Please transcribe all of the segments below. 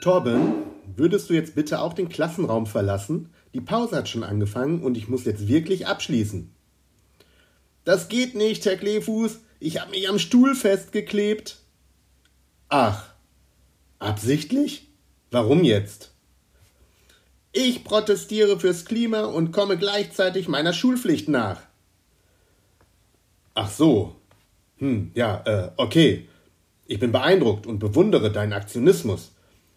Torben, würdest du jetzt bitte auch den Klassenraum verlassen? Die Pause hat schon angefangen und ich muss jetzt wirklich abschließen. Das geht nicht, Herr Kleefuß. Ich habe mich am Stuhl festgeklebt. Ach, absichtlich? Warum jetzt? Ich protestiere fürs Klima und komme gleichzeitig meiner Schulpflicht nach. Ach so. Hm, ja, äh, okay. Ich bin beeindruckt und bewundere deinen Aktionismus.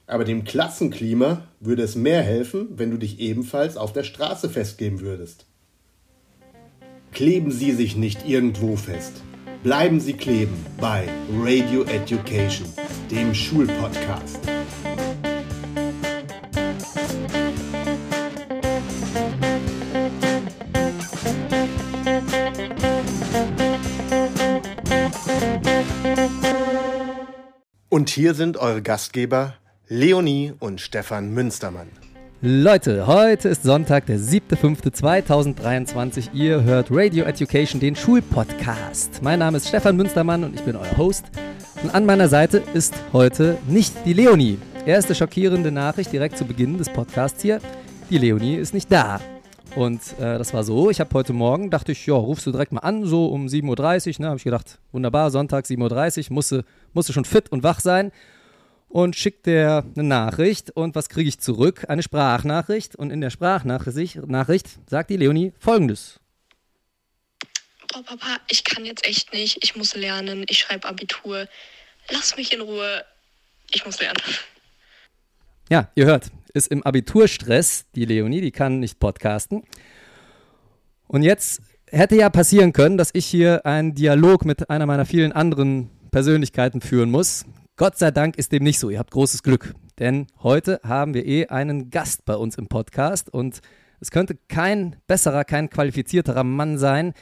Aber dem Klassenklima würde es mehr helfen, wenn du dich ebenfalls auf der Straße festgeben würdest. Kleben Sie sich nicht irgendwo fest. Bleiben Sie kleben bei Radio Education, dem Schulpodcast. Und hier sind eure Gastgeber Leonie und Stefan Münstermann. Leute, heute ist Sonntag, der 7.5.2023. Ihr hört Radio Education, den Schulpodcast. Mein Name ist Stefan Münstermann und ich bin euer Host. Und an meiner Seite ist heute nicht die Leonie. Erste schockierende Nachricht direkt zu Beginn des Podcasts hier. Die Leonie ist nicht da. Und äh, das war so, ich habe heute Morgen, dachte ich, ja, rufst du direkt mal an, so um 7.30 Uhr. Ne, habe ich gedacht, wunderbar, Sonntag 7.30 Uhr, musste, musste schon fit und wach sein und schickt der eine Nachricht. Und was kriege ich zurück? Eine Sprachnachricht. Und in der Sprachnachricht Nachricht sagt die Leonie folgendes. Oh Papa, ich kann jetzt echt nicht. Ich muss lernen. Ich schreibe Abitur. Lass mich in Ruhe. Ich muss lernen. Ja, ihr hört, ist im Abiturstress, die Leonie, die kann nicht podcasten. Und jetzt hätte ja passieren können, dass ich hier einen Dialog mit einer meiner vielen anderen Persönlichkeiten führen muss. Gott sei Dank ist dem nicht so. Ihr habt großes Glück. Denn heute haben wir eh einen Gast bei uns im Podcast und es könnte kein besserer, kein qualifizierterer Mann sein.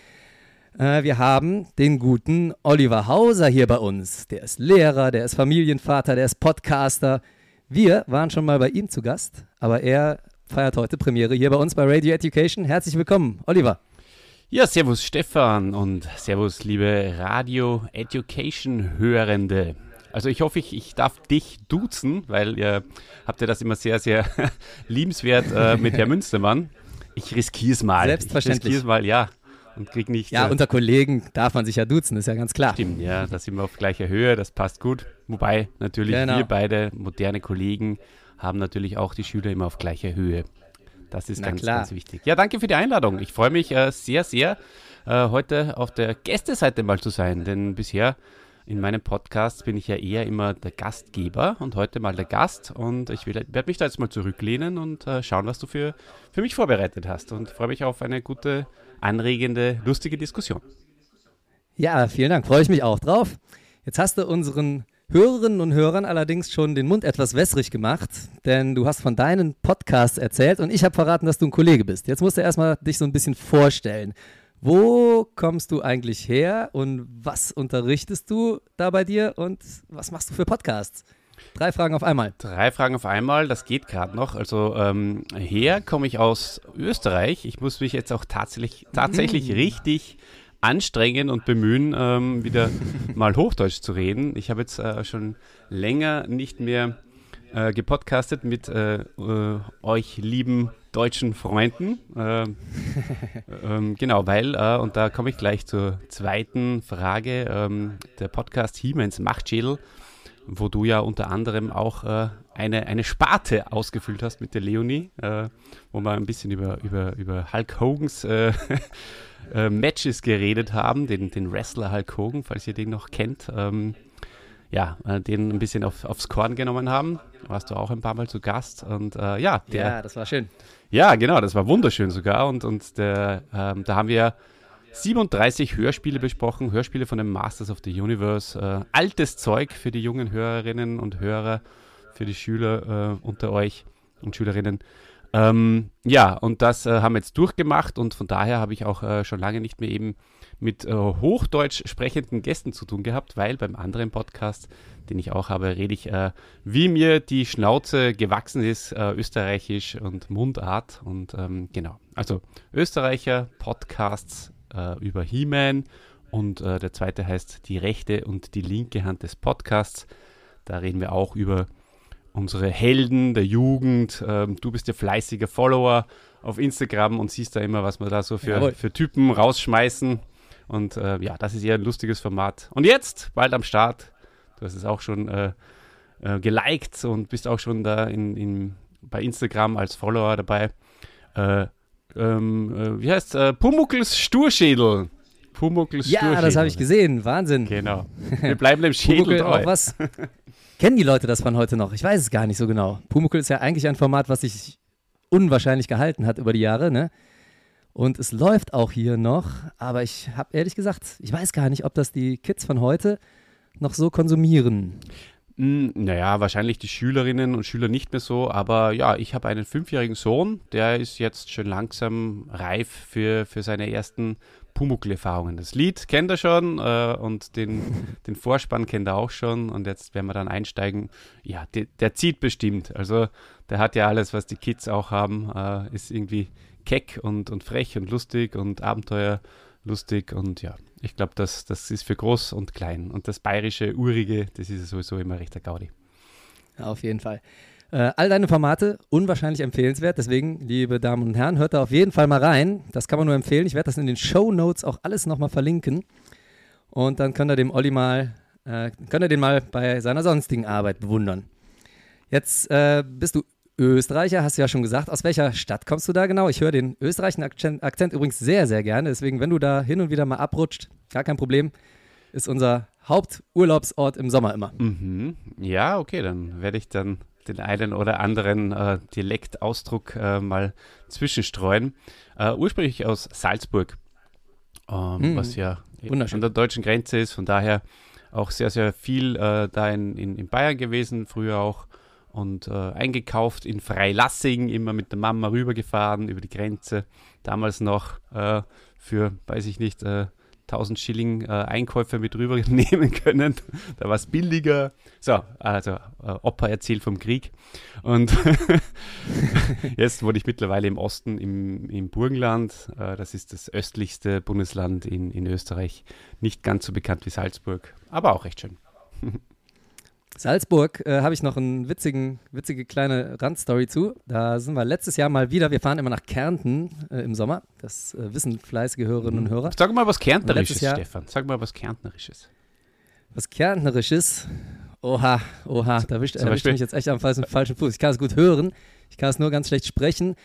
Äh, wir haben den guten Oliver Hauser hier bei uns. Der ist Lehrer, der ist Familienvater, der ist Podcaster. Wir waren schon mal bei ihm zu Gast, aber er feiert heute Premiere hier bei uns bei Radio Education. Herzlich willkommen, Oliver. Ja, servus Stefan und servus liebe Radio Education Hörende. Also ich hoffe, ich, ich darf dich duzen, weil ihr habt ja das immer sehr, sehr liebenswert äh, mit Herr Münstermann. Ich riskiere es mal. Selbstverständlich. Ich riskiere es mal, ja. Und krieg nicht. Ja, äh, unter Kollegen darf man sich ja duzen, ist ja ganz klar. Stimmt, ja, da sind wir auf gleicher Höhe, das passt gut. Wobei natürlich Genau. wir beide moderne Kollegen haben natürlich auch die Schüler immer auf gleicher Höhe. Das ist Na ganz, klar. ganz wichtig. Ja, danke für die Einladung. Ich freue mich äh, sehr, sehr, äh, heute auf der Gästeseite mal zu sein, denn bisher in meinem Podcast bin ich ja eher immer der Gastgeber und heute mal der Gast und ich werde mich da jetzt mal zurücklehnen und äh, schauen, was du für, für mich vorbereitet hast und freue mich auf eine gute, anregende, lustige Diskussion. Ja, vielen Dank. Freue ich mich auch drauf. Jetzt hast du unseren Hörerinnen und Hörern allerdings schon den Mund etwas wässrig gemacht, denn du hast von deinen Podcasts erzählt und ich habe verraten, dass du ein Kollege bist. Jetzt musst du erstmal dich so ein bisschen vorstellen. Wo kommst du eigentlich her und was unterrichtest du da bei dir und was machst du für Podcasts? Drei Fragen auf einmal. Drei Fragen auf einmal, das geht gerade noch. Also ähm, her komme ich aus Österreich. Ich muss mich jetzt auch tatsächlich, tatsächlich richtig anstrengen und bemühen, ähm, wieder mal Hochdeutsch zu reden. Ich habe jetzt äh, schon länger nicht mehr äh, gepodcastet mit äh, äh, euch lieben deutschen Freunden. Äh, ähm, genau, weil, äh, und da komme ich gleich zur zweiten Frage, ähm, der Podcast Hiemens Machtschädel wo du ja unter anderem auch eine, eine Sparte ausgefüllt hast mit der Leonie, wo wir ein bisschen über, über, über Hulk Hogans Matches geredet haben, den, den Wrestler Hulk Hogan, falls ihr den noch kennt. Ähm, ja, äh, den ein bisschen auf, aufs Korn genommen haben. Warst du auch ein paar Mal zu Gast und äh, ja, der, Ja, das war schön. ja, genau, das war wunderschön sogar. Und, und der, ähm, da haben wir 37 Hörspiele besprochen, Hörspiele von den Masters of the Universe. Äh, altes Zeug für die jungen Hörerinnen und Hörer, für die Schüler äh, unter euch und Schülerinnen. Ähm, ja, und das äh, haben wir jetzt durchgemacht und von daher habe ich auch äh, schon lange nicht mehr eben mit äh, Hochdeutsch sprechenden Gästen zu tun gehabt, weil beim anderen Podcast, den ich auch habe, rede ich, äh, wie mir die Schnauze gewachsen ist, äh, österreichisch und Mundart. Und ähm, genau, also Österreicher Podcasts äh, über He-Man und äh, der zweite heißt die rechte und die linke Hand des Podcasts. Da reden wir auch über unsere Helden der Jugend. Ähm, du bist der fleißige Follower auf Instagram und siehst da immer, was wir da so für, für Typen rausschmeißen. Und äh, ja, das ist eher ein lustiges Format. Und jetzt, bald am Start, du hast es auch schon äh, äh, geliked und bist auch schon da in, in, bei Instagram als Follower dabei. Äh, ähm, äh, wie heißt äh, Pumuckls Sturschädel. Pumuckls ja, Sturschädel. Ja, das habe ich gesehen. Wahnsinn. Genau. Wir bleiben dem Schädel treu. Auch was. Kennen die Leute das von heute noch? Ich weiß es gar nicht so genau. Pumuckl ist ja eigentlich ein Format, was sich unwahrscheinlich gehalten hat über die Jahre, ne? Und es läuft auch hier noch, aber ich habe ehrlich gesagt, ich weiß gar nicht, ob das die Kids von heute noch so konsumieren. Hm, naja, wahrscheinlich die Schülerinnen und Schüler nicht mehr so, aber ja, ich habe einen fünfjährigen Sohn, der ist jetzt schon langsam reif für, für seine ersten Pumuckl-Erfahrungen. Das Lied kennt er schon äh, und den, den Vorspann kennt er auch schon und jetzt werden wir dann einsteigen. Ja, der, der zieht bestimmt. Also der hat ja alles, was die Kids auch haben, äh, ist irgendwie keck und, und frech und lustig und abenteuerlustig und ja, ich glaube, das, das ist für groß und klein. Und das bayerische, urige, das ist sowieso immer recht der Gaudi. Ja, auf jeden Fall. Äh, all deine Formate unwahrscheinlich empfehlenswert. Deswegen, liebe Damen und Herren, hört da auf jeden Fall mal rein. Das kann man nur empfehlen. Ich werde das in den Show Notes auch alles nochmal verlinken. Und dann könnt ihr dem Olli mal, äh, könnt ihr den mal bei seiner sonstigen Arbeit bewundern. Jetzt äh, bist du Österreicher, hast du ja schon gesagt. Aus welcher Stadt kommst du da genau? Ich höre den österreichischen Akzent, Akzent, übrigens sehr, sehr gerne. Deswegen, wenn du da hin und wieder mal abrutscht, gar kein Problem. Ist unser Haupturlaubsort im Sommer immer. Mhm. Ja, okay, dann werde ich dann den einen oder anderen äh, Dialektausdruck äh, mal zwischenstreuen. Äh, ursprünglich aus Salzburg, ähm, mhm. was ja an der deutschen Grenze ist. Von daher auch sehr, sehr viel äh, da in, in, in Bayern gewesen, früher auch und äh, eingekauft in Freilassing, immer mit der Mama rübergefahren über die Grenze. Damals noch äh, für, weiß ich nicht, äh, 1000 Schilling äh, Einkäufe mit rübernehmen können. da war es billiger. So, also äh, Opa erzählt vom Krieg. Und jetzt wohne ich mittlerweile im Osten, im, im Burgenland. Äh, das ist das östlichste Bundesland in, in Österreich. Nicht ganz so bekannt wie Salzburg, aber auch recht schön. Salzburg äh, habe ich noch eine witzigen, witzige kleine Randstory zu. Da sind wir letztes Jahr mal wieder. Wir fahren immer nach Kärnten äh, im Sommer. Das äh, wissen fleißige Hörerinnen und Hörer. Sag mal was Kärntnerisches, Jahr, Stefan. Sag mal was Kärntnerisches. Was Kärntnerisches? Oha, oha, da erwischt, erwischt mich jetzt echt am falschen, falschen Fuß. Ich kann es gut hören, ich kann es nur ganz schlecht sprechen.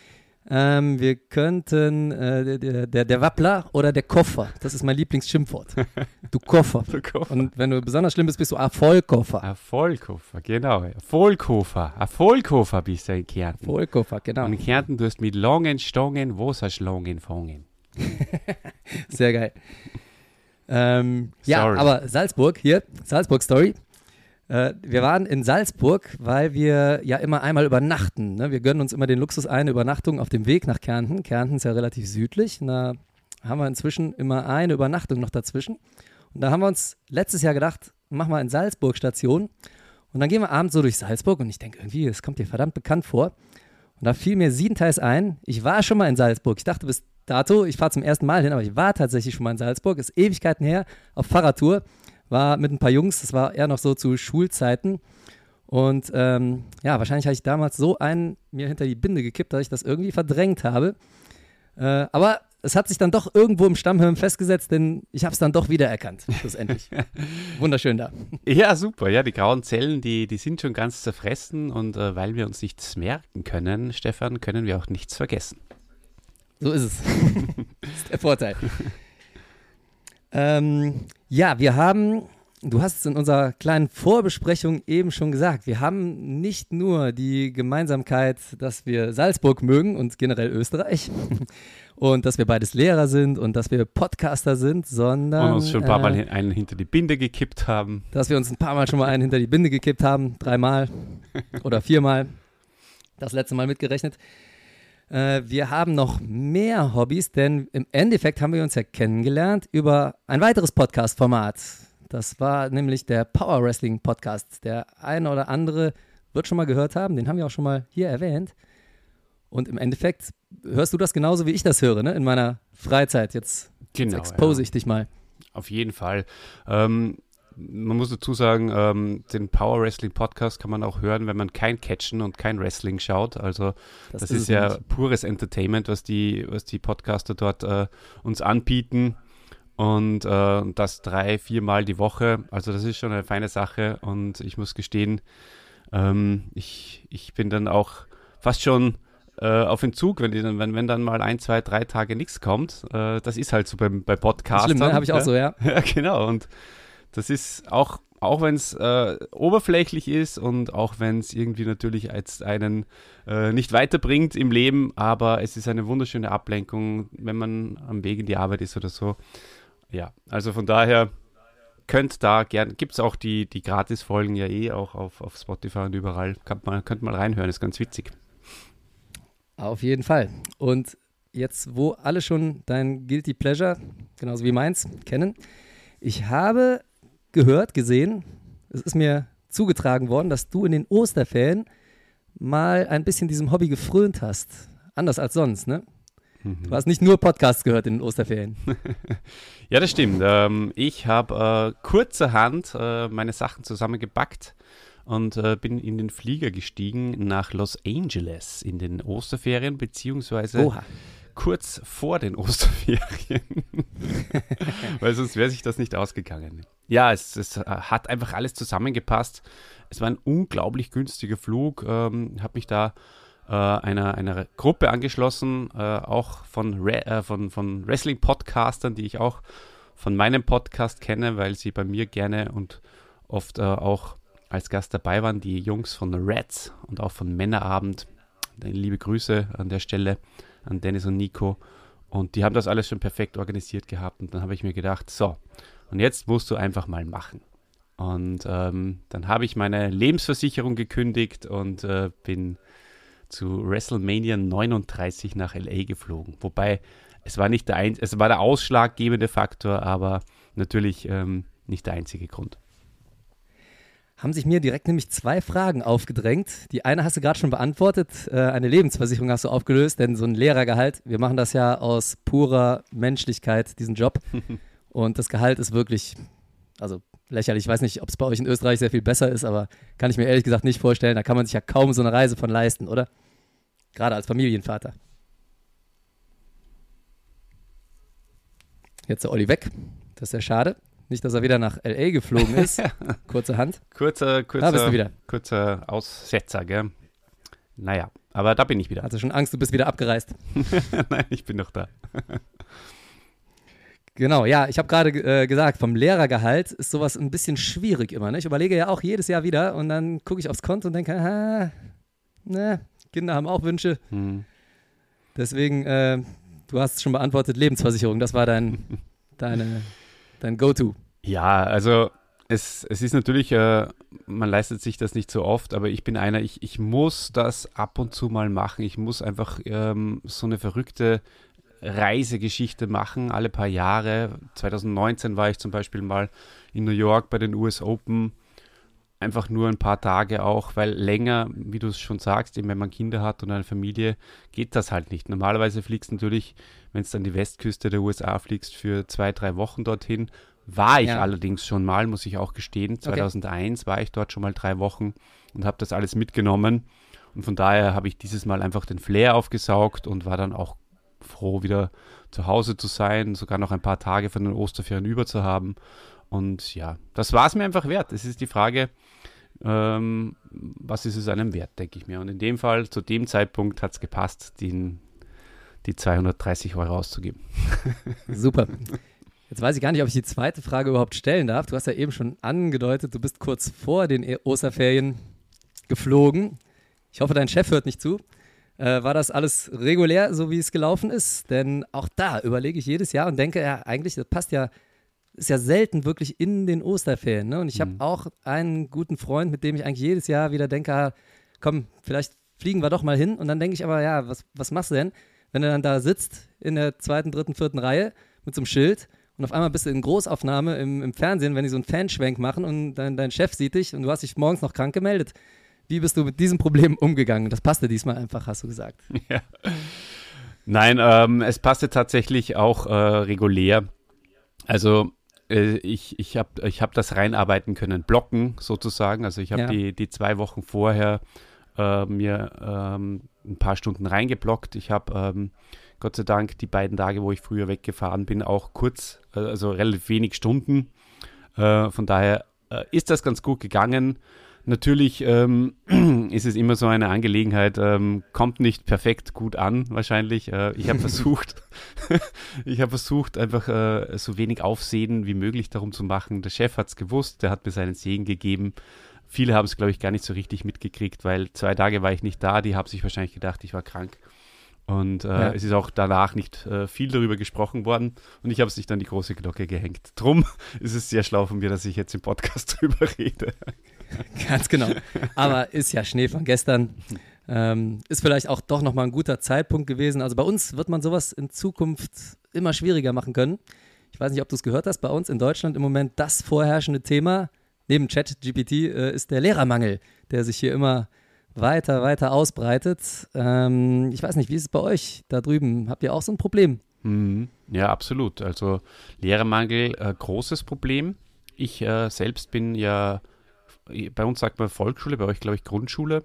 Ähm, wir könnten äh, der, der, der Wappler oder der Koffer. Das ist mein Lieblingsschimpfwort. Du Koffer. du Koffer. Und wenn du besonders schlimm bist, bist du Erfolgkoffer. Erfolgkoffer, genau. Erfolgkoffer. Erfolgkoffer bist du in Kärnten. Erfolgkoffer, genau. Und in Kärnten tust du mit langen Stangen Wasserschlangen fangen. Sehr geil. Ähm, ja, aber Salzburg, hier, Salzburg-Story. Äh, wir waren in Salzburg, weil wir ja immer einmal übernachten. Ne? Wir gönnen uns immer den Luxus eine Übernachtung auf dem Weg nach Kärnten. Kärnten ist ja relativ südlich. Da haben wir inzwischen immer eine Übernachtung noch dazwischen. Und da haben wir uns letztes Jahr gedacht, machen wir in Salzburg Station. Und dann gehen wir abends so durch Salzburg und ich denke irgendwie, es kommt dir verdammt bekannt vor. Und da fiel mir siebenteils ein, ich war schon mal in Salzburg. Ich dachte bis dato, ich fahre zum ersten Mal hin, aber ich war tatsächlich schon mal in Salzburg. Ist Ewigkeiten her auf Fahrradtour war mit ein paar Jungs, das war eher noch so zu Schulzeiten. Und ähm, ja, wahrscheinlich habe ich damals so einen mir hinter die Binde gekippt, dass ich das irgendwie verdrängt habe. Äh, aber es hat sich dann doch irgendwo im Stammhirn festgesetzt, denn ich habe es dann doch wiedererkannt, schlussendlich. Wunderschön da. Ja, super. Ja, die grauen Zellen, die, die sind schon ganz zerfressen und äh, weil wir uns nichts merken können, Stefan, können wir auch nichts vergessen. So ist es. das ist der Vorteil. Ähm, ja, wir haben, du hast es in unserer kleinen Vorbesprechung eben schon gesagt, wir haben nicht nur die Gemeinsamkeit, dass wir Salzburg mögen und generell Österreich und dass wir beides Lehrer sind und dass wir Podcaster sind, sondern. Und uns schon ein paar Mal äh, einen hinter die Binde gekippt haben. Dass wir uns ein paar Mal schon mal einen hinter die Binde gekippt haben, dreimal oder viermal. Das letzte Mal mitgerechnet. Äh, wir haben noch mehr Hobbys, denn im Endeffekt haben wir uns ja kennengelernt über ein weiteres Podcast-Format. Das war nämlich der Power Wrestling Podcast. Der eine oder andere wird schon mal gehört haben, den haben wir auch schon mal hier erwähnt. Und im Endeffekt hörst du das genauso, wie ich das höre, ne? in meiner Freizeit. Jetzt, genau, jetzt expose ja. ich dich mal. Auf jeden Fall. Ähm, man muss dazu sagen, ähm, den Power Wrestling Podcast kann man auch hören, wenn man kein Catchen und kein Wrestling schaut. Also das, das ist, ist ja nicht. pures Entertainment, was die, was die Podcaster dort äh, uns anbieten. Und äh, das drei, viermal die Woche. Also das ist schon eine feine Sache. Und ich muss gestehen, ähm, ich, ich bin dann auch fast schon äh, auf Entzug, wenn, die dann, wenn, wenn dann mal ein, zwei, drei Tage nichts kommt. Äh, das ist halt so beim, bei Podcasts. Schlimm, ne? Habe ich auch so, ja. Ja, genau. Und das ist auch, auch wenn es äh, oberflächlich ist und auch wenn es irgendwie natürlich als einen äh, nicht weiterbringt im Leben, aber es ist eine wunderschöne Ablenkung, wenn man am Weg in die Arbeit ist oder so. Ja, also von daher könnt da gerne, gibt es auch die, die Gratis-Folgen ja eh auch auf, auf Spotify und überall. Könnt mal, könnt mal reinhören, ist ganz witzig. Auf jeden Fall. Und jetzt, wo alle schon dein Guilty Pleasure, genauso wie meins, kennen, ich habe gehört, gesehen, es ist mir zugetragen worden, dass du in den Osterferien mal ein bisschen diesem Hobby gefrönt hast. Anders als sonst, ne? Du hast nicht nur Podcasts gehört in den Osterferien. ja, das stimmt. Ähm, ich habe äh, kurzerhand äh, meine Sachen zusammengepackt und äh, bin in den Flieger gestiegen nach Los Angeles in den Osterferien, beziehungsweise Oha. Kurz vor den Osterferien. Weil sonst wäre sich das nicht ausgegangen. Ja, es, es, hat einfach alles zusammengepasst. Es war ein unglaublich günstiger Flug. Ähm, habe mich da äh, einer, einer Gruppe angeschlossen, äh, auch von, äh, von, von Wrestling-Podcastern, die ich auch von meinem Podcast kenne, weil sie bei mir gerne und oft äh, auch als Gast dabei waren, die Jungs von Reds und auch von Männerabend. Liebe Grüße an der Stelle an Dennis und Nico. Und die haben das alles schon perfekt organisiert gehabt. Und dann habe ich mir gedacht, so, und jetzt musst du einfach mal machen. Und ähm, dann habe ich meine Lebensversicherung gekündigt und äh, bin zu WrestleMania 39 nach LA geflogen. Wobei es war nicht der ein es war der ausschlaggebende Faktor, aber natürlich ähm, nicht der einzige Grund haben sich mir direkt nämlich zwei Fragen aufgedrängt. Die eine hast du gerade schon beantwortet, äh, eine Lebensversicherung hast du aufgelöst, denn so ein Lehrergehalt, wir machen das ja aus purer Menschlichkeit, diesen Job. Und das Gehalt ist wirklich, also lächerlich. Ich weiß nicht, ob es bei euch in Österreich sehr viel besser ist, aber kann ich mir ehrlich gesagt nicht vorstellen. Da kann man sich ja kaum so eine Reise von leisten, oder? Gerade als Familienvater. Jetzt der Olli weg. Das ist ja schade. Nicht, dass er wieder nach L.A. geflogen ist. Kurze Hand. Kurzer, kurzer, da bist du wieder. kurzer Aussetzer, gell? Naja, aber da bin ich wieder. Hast du schon Angst, du bist wieder abgereist? Nein, ich bin noch da. Genau, ja, ich habe gerade äh, gesagt, vom Lehrergehalt ist sowas ein bisschen schwierig immer. Ne? Ich überlege ja auch jedes Jahr wieder und dann gucke ich aufs Konto und denke, ah, ne, Kinder haben auch Wünsche. Hm. Deswegen, äh, du hast es schon beantwortet, Lebensversicherung, das war dein, deine dein Go-To? Ja, also es, es ist natürlich, äh, man leistet sich das nicht so oft, aber ich bin einer, ich, ich muss das ab und zu mal machen. Ich muss einfach ähm, so eine verrückte Reisegeschichte machen, alle paar Jahre. 2019 war ich zum Beispiel mal in New York bei den US Open. Einfach nur ein paar Tage auch, weil länger, wie du es schon sagst, eben wenn man Kinder hat und eine Familie, geht das halt nicht. Normalerweise fliegst du natürlich wenn es dann die Westküste der USA fliegst, für zwei, drei Wochen dorthin. War ich ja. allerdings schon mal, muss ich auch gestehen. 2001 okay. war ich dort schon mal drei Wochen und habe das alles mitgenommen. Und von daher habe ich dieses Mal einfach den Flair aufgesaugt und war dann auch froh, wieder zu Hause zu sein, sogar noch ein paar Tage von den Osterferien über zu haben. Und ja, das war es mir einfach wert. Es ist die Frage, ähm, was ist es einem wert, denke ich mir. Und in dem Fall, zu dem Zeitpunkt hat es gepasst, den, die 230 Euro auszugeben. Super. Jetzt weiß ich gar nicht, ob ich die zweite Frage überhaupt stellen darf. Du hast ja eben schon angedeutet, du bist kurz vor den e- Osterferien geflogen. Ich hoffe, dein Chef hört nicht zu. Äh, war das alles regulär, so wie es gelaufen ist? Denn auch da überlege ich jedes Jahr und denke, ja, eigentlich, das passt ja, ist ja selten wirklich in den Osterferien. Ne? Und ich mhm. habe auch einen guten Freund, mit dem ich eigentlich jedes Jahr wieder denke, ah, komm, vielleicht fliegen wir doch mal hin. Und dann denke ich aber, ja, was, was machst du denn? Wenn du dann da sitzt in der zweiten, dritten, vierten Reihe mit so einem Schild und auf einmal bist du in Großaufnahme im, im Fernsehen, wenn die so einen Fanschwenk machen und dein, dein Chef sieht dich und du hast dich morgens noch krank gemeldet. Wie bist du mit diesem Problem umgegangen? Das passte diesmal einfach, hast du gesagt. Ja. Nein, ähm, es passte tatsächlich auch äh, regulär. Also äh, ich, ich habe ich hab das reinarbeiten können, blocken sozusagen. Also ich habe Ja. die, die zwei Wochen vorher äh, mir ähm, ein paar Stunden reingeblockt. Ich habe ähm, Gott sei Dank die beiden Tage, wo ich früher weggefahren bin, auch kurz, äh, also relativ wenig Stunden. Äh, von daher äh, ist das ganz gut gegangen. Natürlich ähm, ist es immer so eine Angelegenheit, ähm, kommt nicht perfekt gut an, wahrscheinlich. Äh, ich habe versucht, ich habe versucht, einfach äh, so wenig Aufsehen wie möglich darum zu machen. Der Chef hat es gewusst, der hat mir seinen Segen gegeben. Viele haben es, glaube ich, gar nicht so richtig mitgekriegt, weil zwei Tage war ich nicht da. Die haben sich wahrscheinlich gedacht, ich war krank. Und äh, Ja. es ist auch danach nicht äh, viel darüber gesprochen worden. Und ich habe es nicht an die große Glocke gehängt. Drum ist es sehr schlau von mir, dass ich jetzt im Podcast drüber rede. Ganz genau. Aber ist ja Schnee von gestern. Ähm, ist vielleicht auch doch nochmal ein guter Zeitpunkt gewesen. Also bei uns wird man sowas in Zukunft immer schwieriger machen können. Ich weiß nicht, ob du es gehört hast. Bei uns in Deutschland im Moment das vorherrschende Thema neben ChatGPT äh, ist der Lehrermangel, der sich hier immer weiter, weiter ausbreitet. Ähm, ich weiß nicht, wie ist es bei euch da drüben? Habt ihr auch so ein Problem? Mhm. Ja, absolut. Also Lehrermangel, äh, großes Problem. Ich äh, selbst bin ja, bei uns sagt man Volksschule, bei euch glaube ich Grundschule.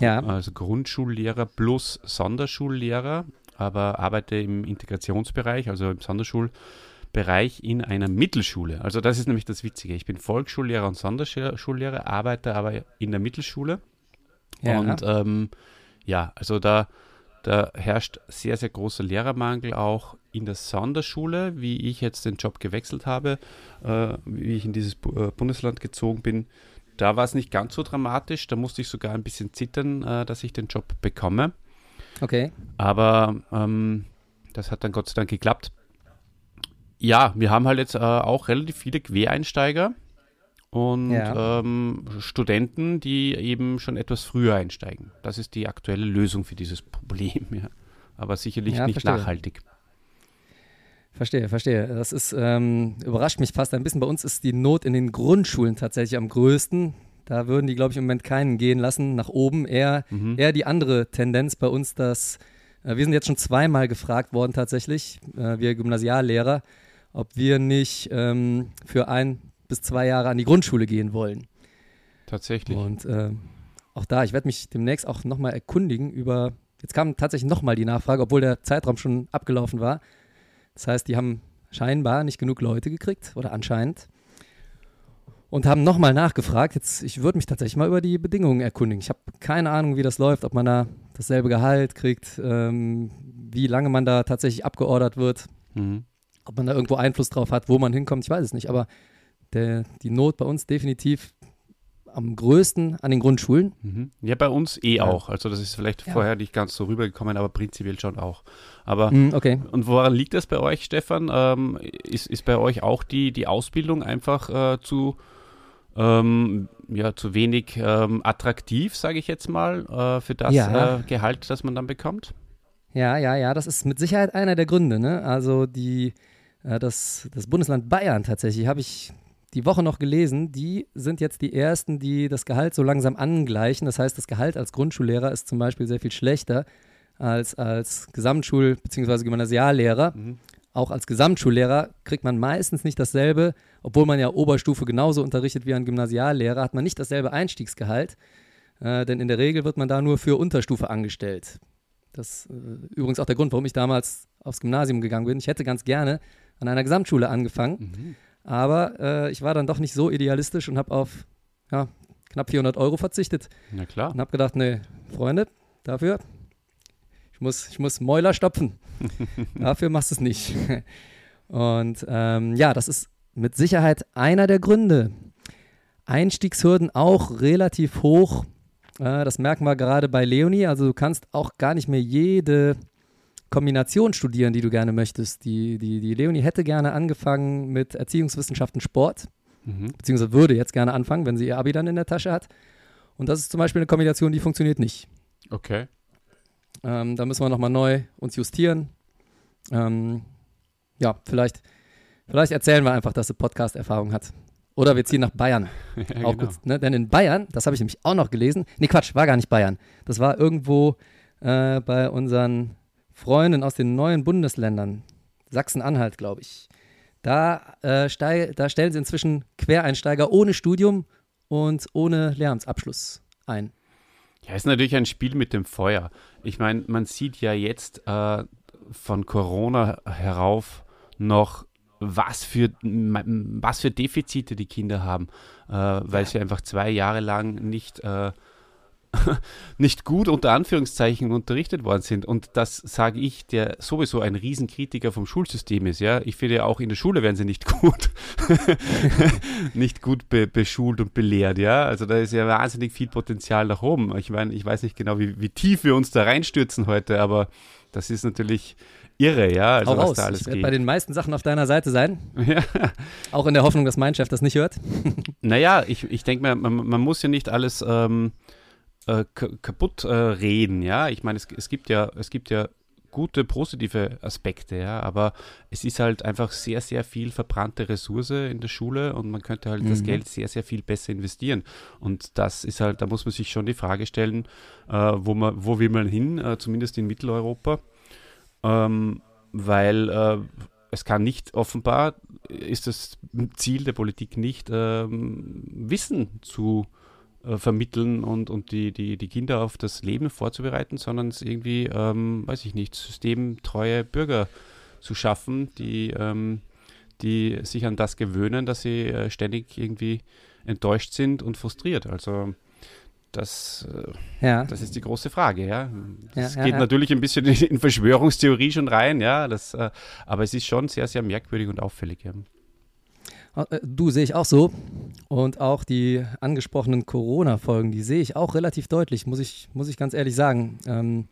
Ja. Also Grundschullehrer plus Sonderschullehrer, aber arbeite im Integrationsbereich, also im Sonderschulbereich in einer Mittelschule. Also das ist nämlich das Witzige. Ich bin Volksschullehrer und Sonderschullehrer, arbeite aber in der Mittelschule. Ja. Und ähm, ja, also da, da herrscht sehr, sehr großer Lehrermangel auch in der Sonderschule, wie ich jetzt den Job gewechselt habe, äh, wie ich in dieses Bu äh, Bundesland gezogen bin. Da war es nicht ganz so dramatisch, da musste ich sogar ein bisschen zittern, äh, dass ich den Job bekomme. okay. Aber ähm, das hat dann Gott sei Dank geklappt. Ja, wir haben halt jetzt äh, auch relativ viele Quereinsteiger und Ja. ähm, Studenten, die eben schon etwas früher einsteigen. Das ist die aktuelle Lösung für dieses Problem. Ja. Aber sicherlich Ja, nicht verstehe. nachhaltig. Verstehe, verstehe. Das ist, ähm, überrascht mich fast ein bisschen. Bei uns ist die Not in den Grundschulen tatsächlich am größten. Da würden die, glaube ich, im Moment keinen gehen lassen nach oben. Eher, Mhm. eher die andere Tendenz bei uns, dass äh, wir sind jetzt schon zweimal gefragt worden tatsächlich, äh, wir Gymnasiallehrer, ob wir nicht ähm, für ein bis zwei Jahre an die Grundschule gehen wollen. Tatsächlich. Und ähm, auch da, ich werde mich demnächst auch nochmal erkundigen über, jetzt kam tatsächlich nochmal die Nachfrage, obwohl der Zeitraum schon abgelaufen war. Das heißt, die haben scheinbar nicht genug Leute gekriegt oder anscheinend und haben nochmal nachgefragt. Jetzt, ich würde mich tatsächlich mal über die Bedingungen erkundigen. Ich habe keine Ahnung, wie das läuft, ob man da dasselbe Gehalt kriegt, ähm, wie lange man da tatsächlich abgeordert wird, Mhm. Ob man da irgendwo Einfluss drauf hat, wo man hinkommt, ich weiß es nicht. Aber der, die Not bei uns definitiv am größten an den Grundschulen. Mhm. Ja, bei uns eh Ja. auch. Also das ist vielleicht Ja. vorher nicht ganz so rübergekommen, aber prinzipiell schon auch. Aber Mm, okay. Und woran liegt das bei euch, Stefan? Ähm, ist, ist bei euch auch die, die Ausbildung einfach äh, zu, ähm, ja, zu wenig ähm, attraktiv, sage ich jetzt mal, äh, für das Ja. äh, Gehalt, das man dann bekommt? Ja, ja, ja, das ist mit Sicherheit einer der Gründe. Ne? Also die, äh, das, das Bundesland Bayern tatsächlich, habe ich die Woche noch gelesen, die sind jetzt die Ersten, die das Gehalt so langsam angleichen. Das heißt, das Gehalt als Grundschullehrer ist zum Beispiel sehr viel schlechter als als Gesamtschul- bzw. Gymnasiallehrer. Mhm. Auch als Gesamtschullehrer kriegt man meistens nicht dasselbe, obwohl man ja Oberstufe genauso unterrichtet wie ein Gymnasiallehrer, hat man nicht dasselbe Einstiegsgehalt, äh, denn in der Regel wird man da nur für Unterstufe angestellt. Das äh, übrigens auch der Grund, warum ich damals aufs Gymnasium gegangen bin. Ich hätte ganz gerne an einer Gesamtschule angefangen, Mhm. aber äh, ich war dann doch nicht so idealistisch und habe auf ja, knapp 400 Euro verzichtet Na klar. und habe gedacht, nee, Freunde, dafür, ich muss, ich muss Mäuler stopfen. dafür machst du es nicht. Und ähm, ja, das ist mit Sicherheit einer der Gründe. Einstiegshürden auch relativ hoch. Äh, das merken wir gerade bei Leonie. Also du kannst auch gar nicht mehr jede Kombination studieren, die du gerne möchtest. Die, die, die Leonie hätte gerne angefangen mit Erziehungswissenschaften Sport Mhm. beziehungsweise würde jetzt gerne anfangen, wenn sie ihr Abi dann in der Tasche hat. Und das ist zum Beispiel eine Kombination, die funktioniert nicht. Okay. Ähm, da müssen wir nochmal neu uns justieren. Ähm, ja, vielleicht, vielleicht erzählen wir einfach, dass sie Podcast-Erfahrung hat. Oder wir ziehen nach Bayern. Ja, auch genau. gut, ne? Denn in Bayern, das habe ich nämlich auch noch gelesen. Nee, Quatsch, war gar nicht Bayern. Das war irgendwo äh, bei unseren Freunden aus den neuen Bundesländern. Sachsen-Anhalt, glaube ich. Da, äh, steig, da stellen sie inzwischen Quereinsteiger ohne Studium und ohne Lehramtsabschluss ein. Ja, ist natürlich ein Spiel mit dem Feuer. Ich meine, man sieht ja jetzt äh, von Corona herauf noch, was für, was für Defizite die Kinder haben, äh, weil sie einfach zwei Jahre lang nicht äh, nicht gut unter Anführungszeichen unterrichtet worden sind. Und das sage ich, der sowieso ein Riesenkritiker vom Schulsystem ist. Ja, ich finde ja auch in der Schule werden sie nicht gut, nicht gut be beschult und belehrt. Ja, also da ist ja wahnsinnig viel Potenzial nach oben. Ich meine, ich weiß nicht genau, wie, wie tief wir uns da reinstürzen heute, aber das ist natürlich irre, ja. Also, Hau was raus. da alles ich werde bei den meisten Sachen auf deiner Seite sein. Ja. Auch in der Hoffnung, dass mein Chef das nicht hört. naja, ich, ich denke mal, man, man, muss ja nicht alles ähm, äh, kaputt äh, reden, ja. Ich meine, es, es gibt ja, es gibt ja gute positive Aspekte, ja, aber es ist halt einfach sehr, sehr viel verbrannte Ressource in der Schule und man könnte halt mhm. das Geld sehr, sehr viel besser investieren. Und das ist halt, da muss man sich schon die Frage stellen, äh, wo man, wo will man hin, äh, zumindest in Mitteleuropa, ähm, weil äh, es kann nicht offenbar, ist das Ziel der Politik nicht, ähm, Wissen zu äh, äh, vermitteln und, und die, die, die Kinder auf das Leben vorzubereiten, sondern es irgendwie, ähm, weiß ich nicht, systemtreue Bürger zu schaffen, die, ähm, die sich an das gewöhnen, dass sie äh, ständig irgendwie enttäuscht sind und frustriert. Also das, äh, ja. das ist die große Frage, ja. Das ja, geht ja, natürlich ein bisschen in Verschwörungstheorie schon rein, ja. Das, äh, aber es ist schon sehr, sehr merkwürdig und auffällig. Äh, du sehe ich auch so. Und auch die angesprochenen Corona-Folgen, die sehe ich auch relativ deutlich, muss ich, muss ich ganz ehrlich sagen. Ähm,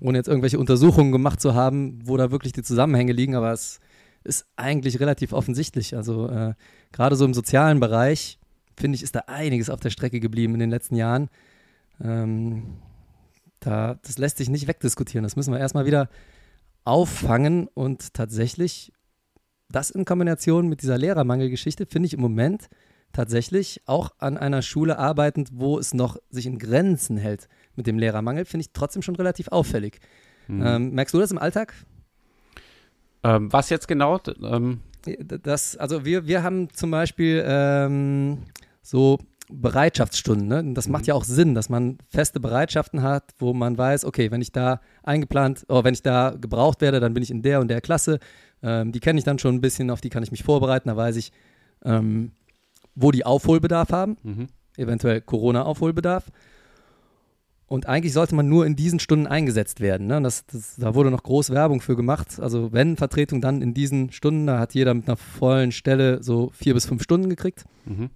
ohne jetzt irgendwelche Untersuchungen gemacht zu haben, wo da wirklich die Zusammenhänge liegen, aber es ist eigentlich relativ offensichtlich. Also äh, gerade so im sozialen Bereich, finde ich, ist da einiges auf der Strecke geblieben in den letzten Jahren. Ähm, da, das lässt sich nicht wegdiskutieren. Das müssen wir erstmal wieder auffangen und tatsächlich das in Kombination mit dieser Lehrermangelgeschichte finde ich im Moment tatsächlich auch an einer Schule arbeitend, wo es noch sich in Grenzen hält mit dem Lehrermangel, finde ich trotzdem schon relativ auffällig. Mhm. Ähm, merkst du das im Alltag? Ähm, was jetzt genau? Ähm das, also wir, wir haben zum Beispiel ähm, so Bereitschaftsstunden. Ne? Das mhm. macht ja auch Sinn, dass man feste Bereitschaften hat, wo man weiß, okay, wenn ich da eingeplant, oder oh, wenn ich da gebraucht werde, dann bin ich in der und der Klasse. Ähm, die kenne ich dann schon ein bisschen, auf die kann ich mich vorbereiten. Da weiß ich, ähm, wo die Aufholbedarf haben, mhm. eventuell Corona-Aufholbedarf. Und eigentlich sollte man nur in diesen Stunden eingesetzt werden. Ne? Das, das, da wurde noch groß Werbung für gemacht. Also wenn Vertretung, dann in diesen Stunden. Da hat jeder mit einer vollen Stelle so vier bis fünf Stunden gekriegt. Mhm.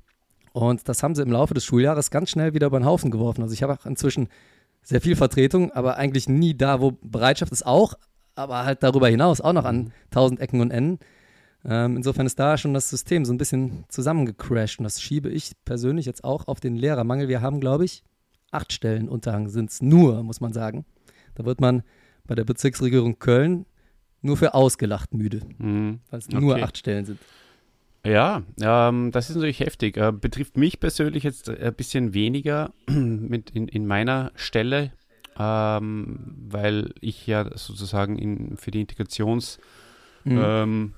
Und das haben sie im Laufe des Schuljahres ganz schnell wieder über den Haufen geworfen. Also ich habe auch inzwischen sehr viel Vertretung, aber eigentlich nie da, wo Bereitschaft ist auch, aber halt darüber hinaus auch noch an mhm. tausend Ecken und Enden. Ähm, insofern ist da schon das System so ein bisschen zusammengecrashed und das schiebe ich persönlich jetzt auch auf den Lehrermangel. Wir haben, glaube ich, acht Stellen Unterhang sind es nur, muss man sagen. Da wird man bei der Bezirksregierung Köln nur für ausgelacht müde, mhm. weil es okay. nur acht Stellen sind. Ja, ähm, das ist natürlich heftig. Äh, betrifft mich persönlich jetzt ein bisschen weniger mit in, in meiner Stelle ähm, weil ich ja sozusagen in, für die Integrationsschüler, mhm. ähm,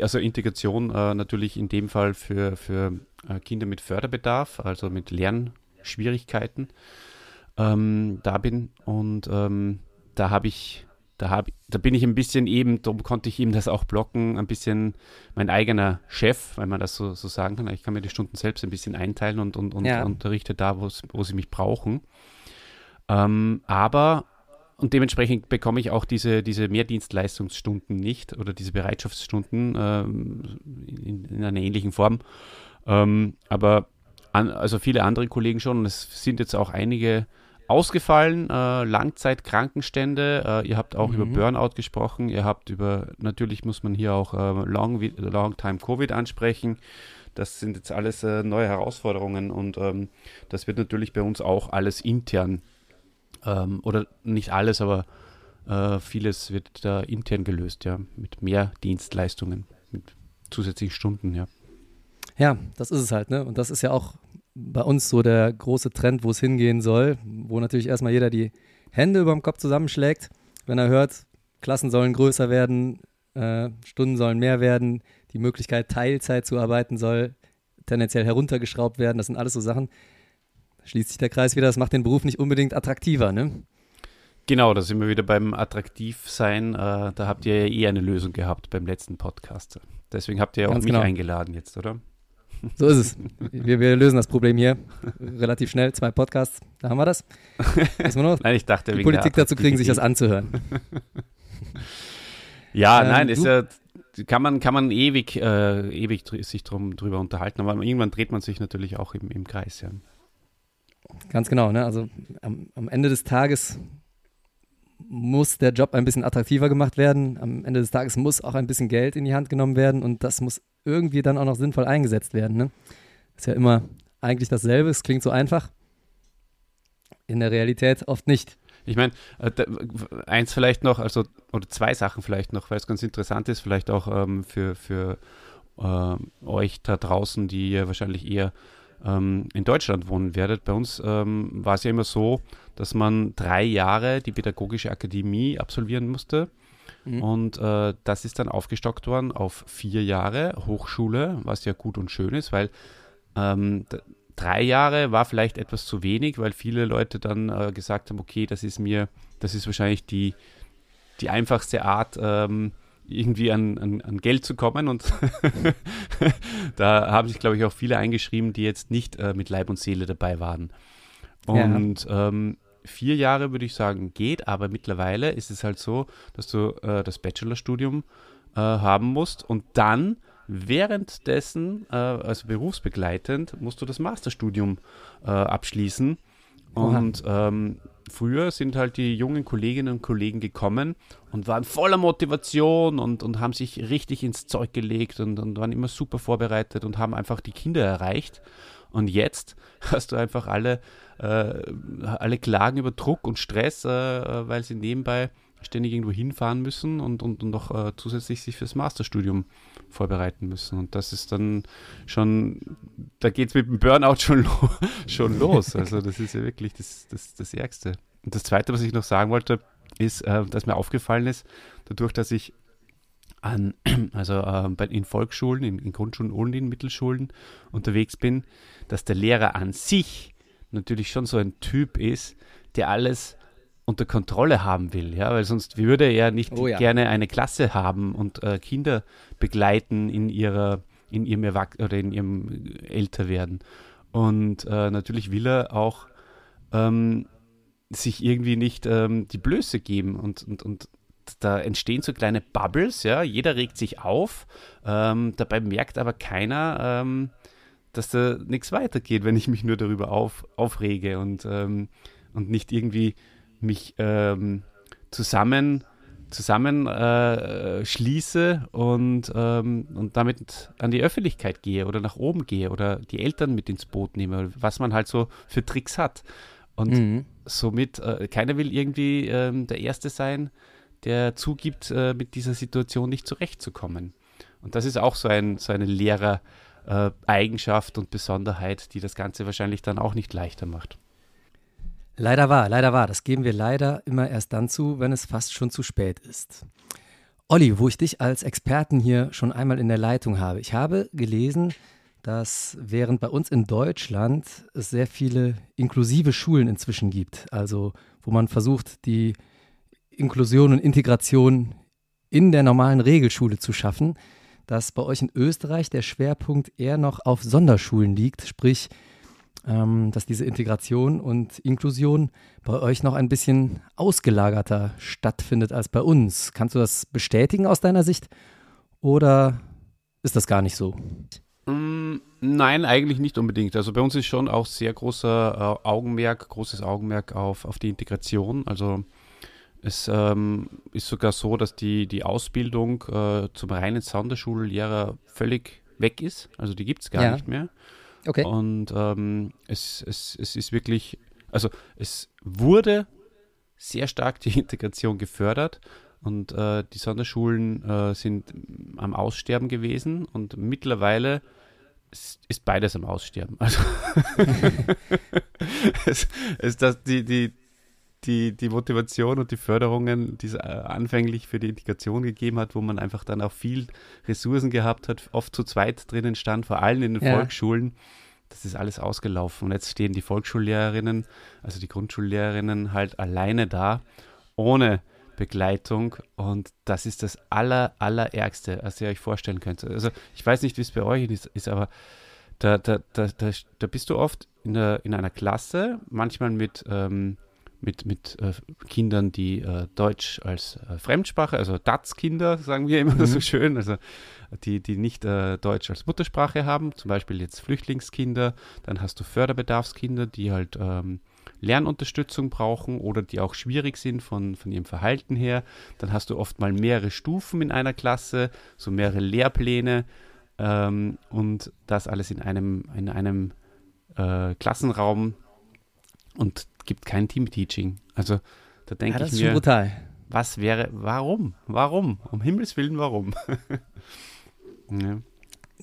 also Integration äh, natürlich in dem Fall für, für äh, Kinder mit Förderbedarf, also mit Lernschwierigkeiten, ähm, da bin. Und ähm, da habe ich, da habe da bin ich ein bisschen eben, darum konnte ich ihm das auch blocken, ein bisschen mein eigener Chef, wenn man das so, so sagen kann. Ich kann mir die Stunden selbst ein bisschen einteilen und, und, und ja. unterrichte da, wo sie mich brauchen. Ähm, aber und dementsprechend bekomme ich auch diese, diese Mehrdienstleistungsstunden nicht oder diese Bereitschaftsstunden ähm, in, in, einer ähnlichen Form. Ähm, aber an, also viele andere Kollegen schon und es sind jetzt auch einige ausgefallen, äh, Langzeitkrankenstände. Äh, ihr habt auch mhm. über Burnout gesprochen. Ihr habt über, natürlich muss man hier auch äh, Long, Long Time Covid ansprechen. Das sind jetzt alles äh, neue Herausforderungen und ähm, das wird natürlich bei uns auch alles intern ähm, oder nicht alles, aber äh, vieles wird da intern gelöst, ja, mit mehr Dienstleistungen, mit zusätzlichen Stunden, ja. Ja, das ist es halt, ne? Und das ist ja auch bei uns so der große Trend, wo es hingehen soll, wo natürlich erstmal jeder die Hände über dem Kopf zusammenschlägt, wenn er hört, Klassen sollen größer werden, äh, Stunden sollen mehr werden, die Möglichkeit, Teilzeit zu arbeiten, soll tendenziell heruntergeschraubt werden. Das sind alles so Sachen. Schließt sich der Kreis wieder, das macht den Beruf nicht unbedingt attraktiver, ne? Genau, da sind wir wieder beim Attraktivsein. Äh, da habt ihr ja eh eine Lösung gehabt beim letzten Podcast. Deswegen habt ihr ja auch Ganz mich genau. eingeladen jetzt, oder? So ist es. Wir, wir lösen das Problem hier relativ schnell. Zwei Podcasts, da haben wir das. Müssen wir noch Nein, ich dachte, die Politik dazu kriegen, sich das anzuhören. Ja, Ähm, nein, ist ja, kann man, kann man ewig, äh, ewig sich drum, drüber unterhalten, aber irgendwann dreht man sich natürlich auch im, im Kreis, ja. Ganz genau, ne? Also am, am Ende des Tages muss der Job ein bisschen attraktiver gemacht werden. Am Ende des Tages muss auch ein bisschen Geld in die Hand genommen werden und das muss irgendwie dann auch noch sinnvoll eingesetzt werden. Ne? Ist ja immer eigentlich dasselbe. Es klingt so einfach. In der Realität oft nicht. Ich meine, äh, eins vielleicht noch, also, oder zwei Sachen vielleicht noch, weil es ganz interessant ist, vielleicht auch ähm, für, für ähm, euch da draußen, die wahrscheinlich eher ähm, in Deutschland wohnen werdet. Bei uns ähm, war es ja immer so, dass man drei Jahre die Pädagogische Akademie absolvieren musste. Mhm. Und äh, das ist dann aufgestockt worden auf vier Jahre Hochschule, was ja gut und schön ist, weil ähm, drei Jahre war vielleicht etwas zu wenig, weil viele Leute dann äh, gesagt haben, okay, das ist mir, das ist wahrscheinlich die, die einfachste Art, ähm, irgendwie an, an, an Geld zu kommen. Und da haben sich, glaube ich, auch viele eingeschrieben, die jetzt nicht äh, mit Leib und Seele dabei waren. Ja. Und ähm, vier Jahre würde ich sagen, geht, aber mittlerweile ist es halt so, dass du äh, das Bachelorstudium äh, haben musst und dann währenddessen, äh, also berufsbegleitend, musst du das Masterstudium äh, abschließen. Und ähm, früher sind halt die jungen Kolleginnen und Kollegen gekommen und waren voller Motivation und, und haben sich richtig ins Zeug gelegt und, und waren immer super vorbereitet und haben einfach die Kinder erreicht. Und jetzt hast du einfach alle, äh, alle klagen über Druck und Stress, äh, äh, weil sie nebenbei ständig irgendwo hinfahren müssen und, und, und noch äh, zusätzlich sich fürs Masterstudium vorbereiten müssen. Und das ist dann schon, da geht es mit dem Burnout schon, lo schon los. Also das ist ja wirklich das, das, das Ärgste. Und das Zweite, was ich noch sagen wollte, ist, äh, dass mir aufgefallen ist, dadurch, dass ich an, also äh, in Volksschulen, in, in Grundschulen und in Mittelschulen unterwegs bin, dass der Lehrer an sich natürlich schon so ein Typ ist, der alles unter Kontrolle haben will, ja, weil sonst würde er nicht Oh ja. gerne eine Klasse haben und äh, Kinder begleiten in ihrer, in ihrem Erwach oder in ihrem Älterwerden. Und äh, natürlich will er auch ähm, sich irgendwie nicht ähm, die Blöße geben und, und, und da entstehen so kleine Bubbles, ja, jeder regt sich auf, ähm, dabei merkt aber keiner, ähm, dass da nichts weitergeht, wenn ich mich nur darüber auf, aufrege und, und nicht irgendwie mich ähm, zusammen zusammen äh, schließe und, ähm, und damit an die Öffentlichkeit gehe oder nach oben gehe oder die Eltern mit ins Boot nehme, was man halt so für Tricks hat. Und Mhm. somit, äh, keiner will irgendwie ähm, der Erste sein, der zugibt, äh, mit dieser Situation nicht zurechtzukommen. Und das ist auch so, ein, so eine Lehrer-Eigenschaft und Besonderheit, die das Ganze wahrscheinlich dann auch nicht leichter macht. Leider wahr, leider wahr. Das geben wir leider immer erst dann zu, wenn es fast schon zu spät ist. Olli, wo ich dich als Experten hier schon einmal in der Leitung habe. Ich habe gelesen, dass während bei uns in Deutschland es sehr viele inklusive Schulen inzwischen gibt, also wo man versucht, die Inklusion und Integration in der normalen Regelschule zu schaffen, dass bei euch in Österreich der Schwerpunkt eher noch auf Sonderschulen liegt, sprich ähm, dass diese Integration und Inklusion bei euch noch ein bisschen ausgelagerter stattfindet als bei uns. Kannst du das bestätigen aus deiner Sicht oder ist das gar nicht so? Mm, Nein, eigentlich nicht unbedingt. Also bei uns ist schon auch sehr großer äh, Augenmerk, großes Augenmerk auf, auf die Integration. Also es ähm, ist sogar so, dass die, die Ausbildung äh, zum reinen Sonderschullehrer völlig weg ist. Also die gibt es gar Ja. nicht mehr. Okay. Und ähm, es, es, es ist wirklich, also es wurde sehr stark die Integration gefördert und äh, die Sonderschulen äh, sind am Aussterben gewesen und mittlerweile ist, ist beides am Aussterben. Also es, es, das, die, die, die, die Motivation und die Förderungen, die es äh, anfänglich für die Integration gegeben hat, wo man einfach dann auch viel Ressourcen gehabt hat, oft zu zweit drinnen stand, vor allem in den ja. Volksschulen. Das ist alles ausgelaufen. Und jetzt stehen die Volksschullehrerinnen, also die Grundschullehrerinnen, halt alleine da, ohne Begleitung. Und das ist das aller, allerärgste, was ihr euch vorstellen könnt. Also ich weiß nicht, wie es bei euch ist, ist aber da, da, da, da, da bist du oft in, der, in einer Klasse, manchmal mit ähm, mit, mit äh, Kindern, die äh, Deutsch als äh, Fremdsprache, also DATS-Kinder, sagen wir immer mhm. so schön, also die, die nicht äh, Deutsch als Muttersprache haben, zum Beispiel jetzt Flüchtlingskinder, dann hast du Förderbedarfskinder, die halt ähm, Lernunterstützung brauchen oder die auch schwierig sind von, von ihrem Verhalten her. Dann hast du oft mal mehrere Stufen in einer Klasse, so mehrere Lehrpläne ähm, und das alles in einem, in einem äh, Klassenraum und gibt kein Team-Teaching. Also da denke ja, ich mir, brutal. was wäre, warum? Warum? Um Himmels Willen, warum? ja.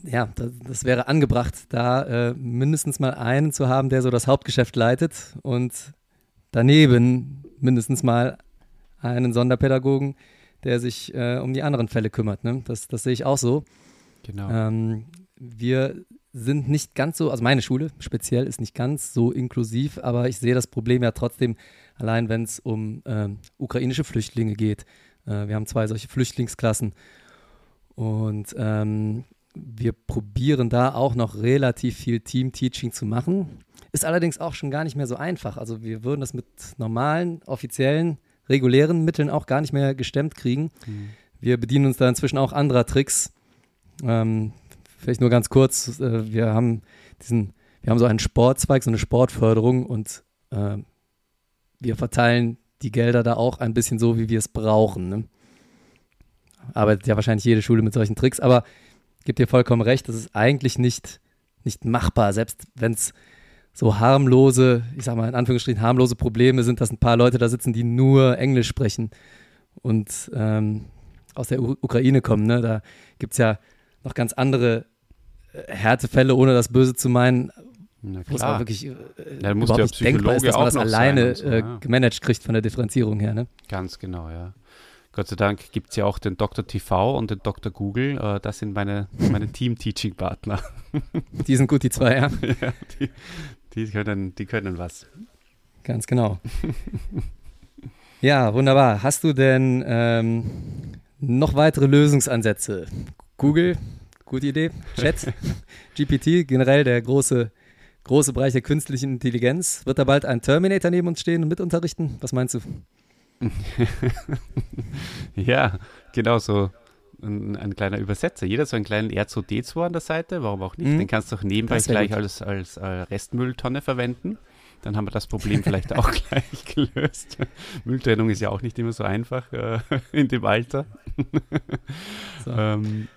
ja das, das, wäre angebracht, da äh, mindestens mal einen zu haben, der so das Hauptgeschäft leitet und daneben mindestens mal einen Sonderpädagogen, der sich äh, um die anderen Fälle kümmert. Ne? Das, das sehe ich auch so. Genau. Ähm, wir sind nicht ganz so, also meine Schule speziell ist nicht ganz so inklusiv, aber ich sehe das Problem ja trotzdem allein, wenn es um äh, ukrainische Flüchtlinge geht. Äh, wir haben zwei solche Flüchtlingsklassen und ähm, wir probieren da auch noch relativ viel Team-Teaching zu machen. Ist allerdings auch schon gar nicht mehr so einfach. Also wir würden das mit normalen, offiziellen, regulären Mitteln auch gar nicht mehr gestemmt kriegen. Mhm. Wir bedienen uns da inzwischen auch anderer Tricks. Ähm, vielleicht nur ganz kurz, äh, wir haben diesen, wir haben so einen Sportzweig, so eine Sportförderung und äh, wir verteilen die Gelder da auch ein bisschen so, wie wir es brauchen. Ne? Arbeitet ja wahrscheinlich jede Schule mit solchen Tricks, aber gibt dir vollkommen recht, das ist eigentlich nicht, nicht machbar, selbst wenn es so harmlose, ich sag mal in Anführungsstrichen harmlose Probleme sind, dass ein paar Leute da sitzen, die nur Englisch sprechen und ähm, aus der U Ukraine kommen. Ne? Da gibt es ja noch ganz andere Härtefälle, ohne das Böse zu meinen, wo es auch wirklich äh, ja, überhaupt nicht denkbar ist, dass man das alleine so, äh, ja. gemanagt kriegt von der Differenzierung her. Ne? Ganz genau, ja. Gott sei Dank gibt es ja auch den Dr. TV und den Dr. Google. Äh, das sind meine, meine Team-Teaching-Partner. Die sind gut, die zwei, ja. ja die, die, können, die können was. Ganz genau. ja, wunderbar. Hast du denn ähm, noch weitere Lösungsansätze? Google, Gute Idee. Chat, GPT, generell der große, große Bereich der künstlichen Intelligenz. Wird da bald ein Terminator neben uns stehen und mit unterrichten? Was meinst du? ja, genau so. Ein, ein, kleiner Übersetzer. Jeder so einen kleinen R2D2 an der Seite, warum auch nicht? Mhm. Den kannst du auch nebenbei gleich als, als, als Restmülltonne verwenden. Dann haben wir das Problem vielleicht auch gleich gelöst. Mülltrennung ist ja auch nicht immer so einfach äh, in dem Alter. So. ähm,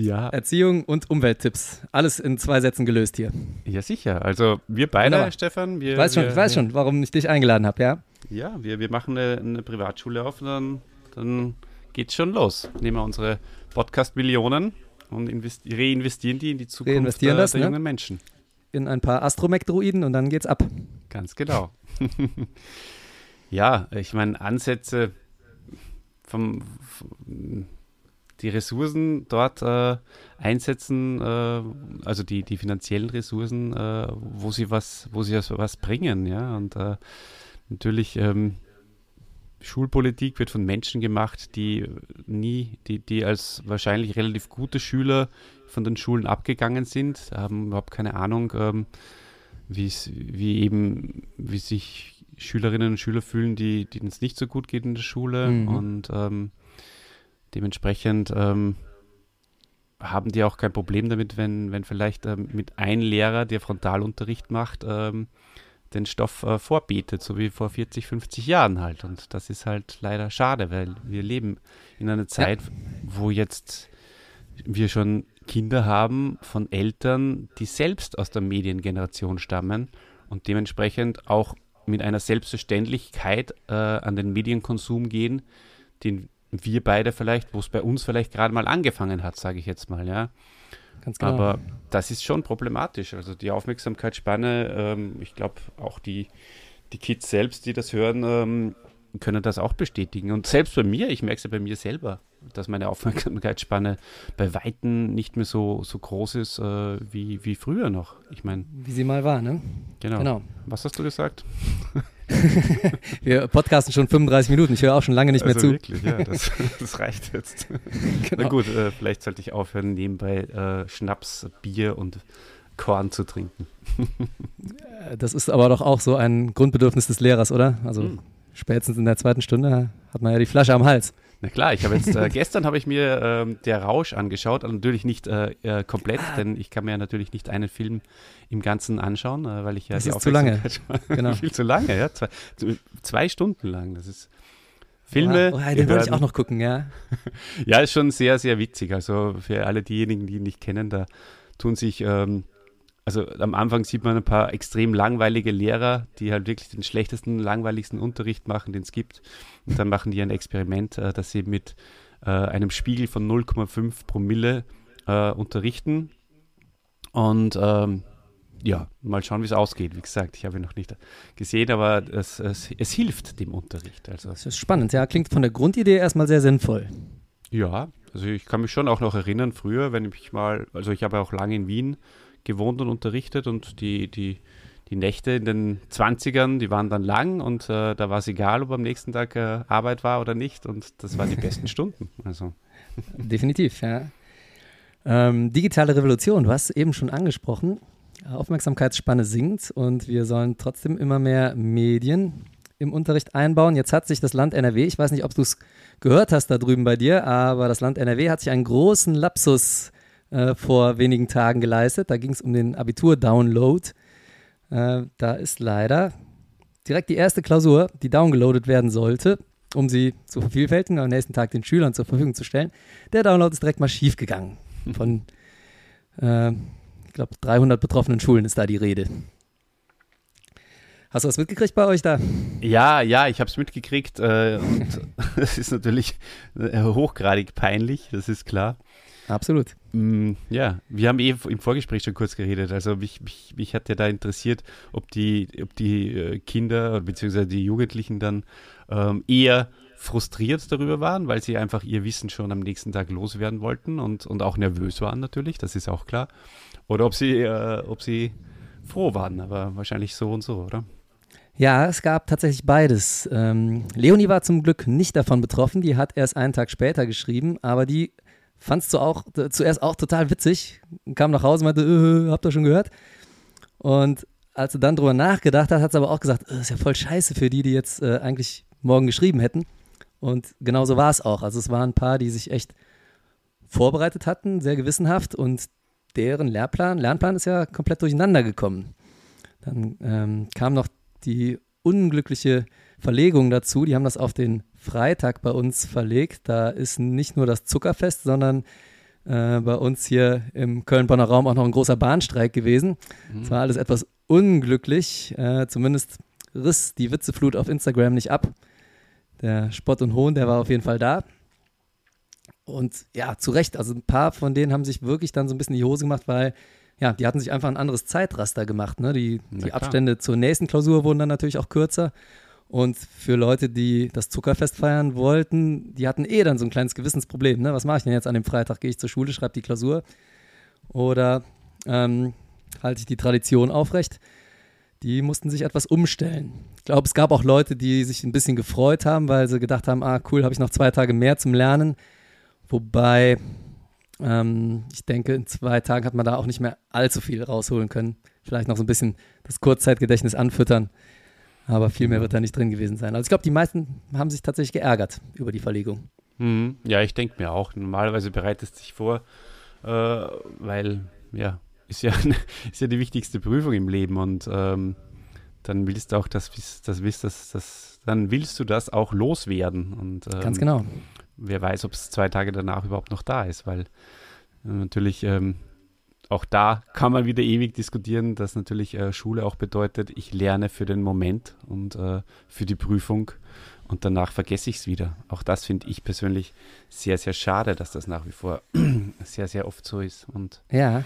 ja. Erziehung und Umwelttipps. Alles in zwei Sätzen gelöst hier. Ja, sicher. Also wir beide, Wunderbar. Stefan. Wir, ich weiß schon, wir, ich weiß schon, warum ich dich eingeladen habe, ja? Ja, wir, wir machen eine, eine Privatschule auf und dann, dann geht's schon los. Nehmen wir unsere Podcast-Millionen und reinvestieren die in die Zukunft der, das, der ne? jungen Menschen. In ein paar Astromech-Droiden und dann geht's ab. Ganz genau. ja, ich meine, Ansätze vom, vom die Ressourcen dort äh, einsetzen, äh, also die, die finanziellen Ressourcen, äh, wo sie was, wo sie was bringen, ja. Und äh, natürlich ähm, Schulpolitik wird von Menschen gemacht, die nie, die, die als wahrscheinlich relativ gute Schüler von den Schulen abgegangen sind, haben überhaupt keine Ahnung, ähm, wie eben, wie sich Schülerinnen und Schüler fühlen, die, denen es nicht so gut geht in der Schule mhm. und ähm, Dementsprechend ähm, haben die auch kein Problem damit, wenn, wenn vielleicht ähm, mit einem Lehrer, der Frontalunterricht macht, ähm, den Stoff äh, vorbetet, so wie vor 40, 50 Jahren halt. Und das ist halt leider schade, weil wir leben in einer Zeit, ja. wo jetzt wir schon Kinder haben von Eltern, die selbst aus der Mediengeneration stammen und dementsprechend auch mit einer Selbstverständlichkeit äh, an den Medienkonsum gehen, den wir beide vielleicht, wo es bei uns vielleicht gerade mal angefangen hat, sage ich jetzt mal, ja. Ganz genau. Aber das ist schon problematisch. Also die Aufmerksamkeitsspanne, ähm, ich glaube auch die, die Kids selbst, die das hören, ähm, können das auch bestätigen. Und selbst bei mir, ich merke es ja bei mir selber, dass meine Aufmerksamkeitsspanne bei Weitem nicht mehr so, so groß ist äh, wie, wie früher noch. Ich meine. Wie sie mal war, ne? Genau. genau. Was hast du gesagt? Wir podcasten schon 35 Minuten. Ich höre auch schon lange nicht also mehr zu. Wirklich, ja, das, das reicht jetzt. Genau. Na gut, äh, vielleicht sollte ich aufhören, nebenbei äh, Schnaps, Bier und Korn zu trinken. das ist aber doch auch so ein Grundbedürfnis des Lehrers, oder? Also hm. spätestens in der zweiten Stunde hat man ja die Flasche am Hals. Na klar, ich habe jetzt äh, gestern habe ich mir ähm, der Rausch angeschaut, also natürlich nicht äh, äh, komplett, ah. denn ich kann mir ja natürlich nicht einen Film im Ganzen anschauen, äh, weil ich ja das ist zu lange, genau. viel zu lange, ja, zwei, zwei, Stunden lang. Das ist Filme. Oh, oh, den würde ich auch noch gucken, ja. ja, ist schon sehr sehr witzig. Also für alle diejenigen, die ihn nicht kennen, da tun sich ähm, also am Anfang sieht man ein paar extrem langweilige Lehrer, die halt wirklich den schlechtesten, langweiligsten Unterricht machen, den es gibt. Und dann machen die ein Experiment, äh, dass sie mit äh, einem Spiegel von 0,5 Promille äh, unterrichten. Und ähm, ja, mal schauen, wie es ausgeht. Wie gesagt, ich habe ihn noch nicht gesehen, aber es, es, es hilft dem Unterricht. Also. Das ist spannend, ja. Klingt von der Grundidee erstmal sehr sinnvoll. Ja, also ich kann mich schon auch noch erinnern, früher, wenn ich mal, also ich habe auch lange in Wien gewohnt und unterrichtet und die, die, die Nächte in den 20ern, die waren dann lang und äh, da war es egal, ob am nächsten Tag äh, Arbeit war oder nicht und das waren die besten Stunden. Also. Definitiv, ja. Ähm, digitale Revolution, du hast eben schon angesprochen. Aufmerksamkeitsspanne sinkt und wir sollen trotzdem immer mehr Medien im Unterricht einbauen. Jetzt hat sich das Land NRW, ich weiß nicht, ob du es gehört hast da drüben bei dir, aber das Land NRW hat sich einen großen Lapsus äh, vor wenigen Tagen geleistet. Da ging es um den Abitur-Download. Äh, da ist leider direkt die erste Klausur, die downgeloadet werden sollte, um sie zu vervielfältigen, am nächsten Tag den Schülern zur Verfügung zu stellen. Der Download ist direkt mal schief gegangen. Von, äh, ich glaube, 300 betroffenen Schulen ist da die Rede. Hast du was mitgekriegt bei euch da? Ja, ja, ich habe es mitgekriegt äh, und es ist natürlich äh, hochgradig peinlich, das ist klar. Absolut. Mm, ja, wir haben eh im Vorgespräch schon kurz geredet. Also mich, mich, mich hat ja da interessiert, ob die, ob die äh, Kinder bzw. die Jugendlichen dann ähm, eher frustriert darüber waren, weil sie einfach ihr Wissen schon am nächsten Tag loswerden wollten und, und auch nervös waren natürlich, das ist auch klar. Oder ob sie, äh, ob sie froh waren, aber wahrscheinlich so und so, oder? Ja, es gab tatsächlich beides. Ähm, Leonie war zum Glück nicht davon betroffen, die hat erst einen Tag später geschrieben, aber die Fandst du auch äh, zuerst auch total witzig. Kam nach Hause und meinte, äh, habt ihr schon gehört? Und als sie dann drüber nachgedacht hat, hat sie aber auch gesagt, äh, ist ja voll scheiße für die, die jetzt äh, eigentlich morgen geschrieben hätten. Und genauso war es auch. Also es waren ein paar, die sich echt vorbereitet hatten, sehr gewissenhaft und deren Lehrplan, Lernplan ist ja komplett durcheinander gekommen. Dann ähm, kam noch die unglückliche Verlegung dazu. Die haben das auf den Freitag bei uns verlegt. Da ist nicht nur das Zuckerfest, sondern äh, bei uns hier im Köln-Bonner Raum auch noch ein großer Bahnstreik gewesen. Es mhm. war alles etwas unglücklich. Äh, zumindest riss die Witzeflut auf Instagram nicht ab. Der Spott und Hohn, der war auf jeden Fall da. Und ja, zu Recht. Also ein paar von denen haben sich wirklich dann so ein bisschen die Hose gemacht, weil ja, die hatten sich einfach ein anderes Zeitraster gemacht. Ne? Die, die Abstände zur nächsten Klausur wurden dann natürlich auch kürzer. Und für Leute, die das Zuckerfest feiern wollten, die hatten eh dann so ein kleines Gewissensproblem. Ne? Was mache ich denn jetzt an dem Freitag? Gehe ich zur Schule, schreibe die Klausur oder ähm, halte ich die Tradition aufrecht? Die mussten sich etwas umstellen. Ich glaube, es gab auch Leute, die sich ein bisschen gefreut haben, weil sie gedacht haben, ah cool, habe ich noch zwei Tage mehr zum Lernen. Wobei ähm, ich denke, in zwei Tagen hat man da auch nicht mehr allzu viel rausholen können. Vielleicht noch so ein bisschen das Kurzzeitgedächtnis anfüttern. Aber viel mehr wird da nicht drin gewesen sein. Also ich glaube, die meisten haben sich tatsächlich geärgert über die Verlegung. Mhm. Ja, ich denke mir auch. Normalerweise bereitest du dich vor, äh, weil, ja, ist ja, ist ja die wichtigste Prüfung im Leben und ähm, dann willst du auch das, das, das, das, das, dann willst du das auch loswerden. Und, ähm, Ganz genau. Wer weiß, ob es zwei Tage danach überhaupt noch da ist, weil äh, natürlich ähm, auch da kann man wieder ewig diskutieren, dass natürlich äh, Schule auch bedeutet, ich lerne für den Moment und äh, für die Prüfung und danach vergesse ich es wieder. Auch das finde ich persönlich sehr, sehr schade, dass das nach wie vor sehr, sehr oft so ist. Und ja,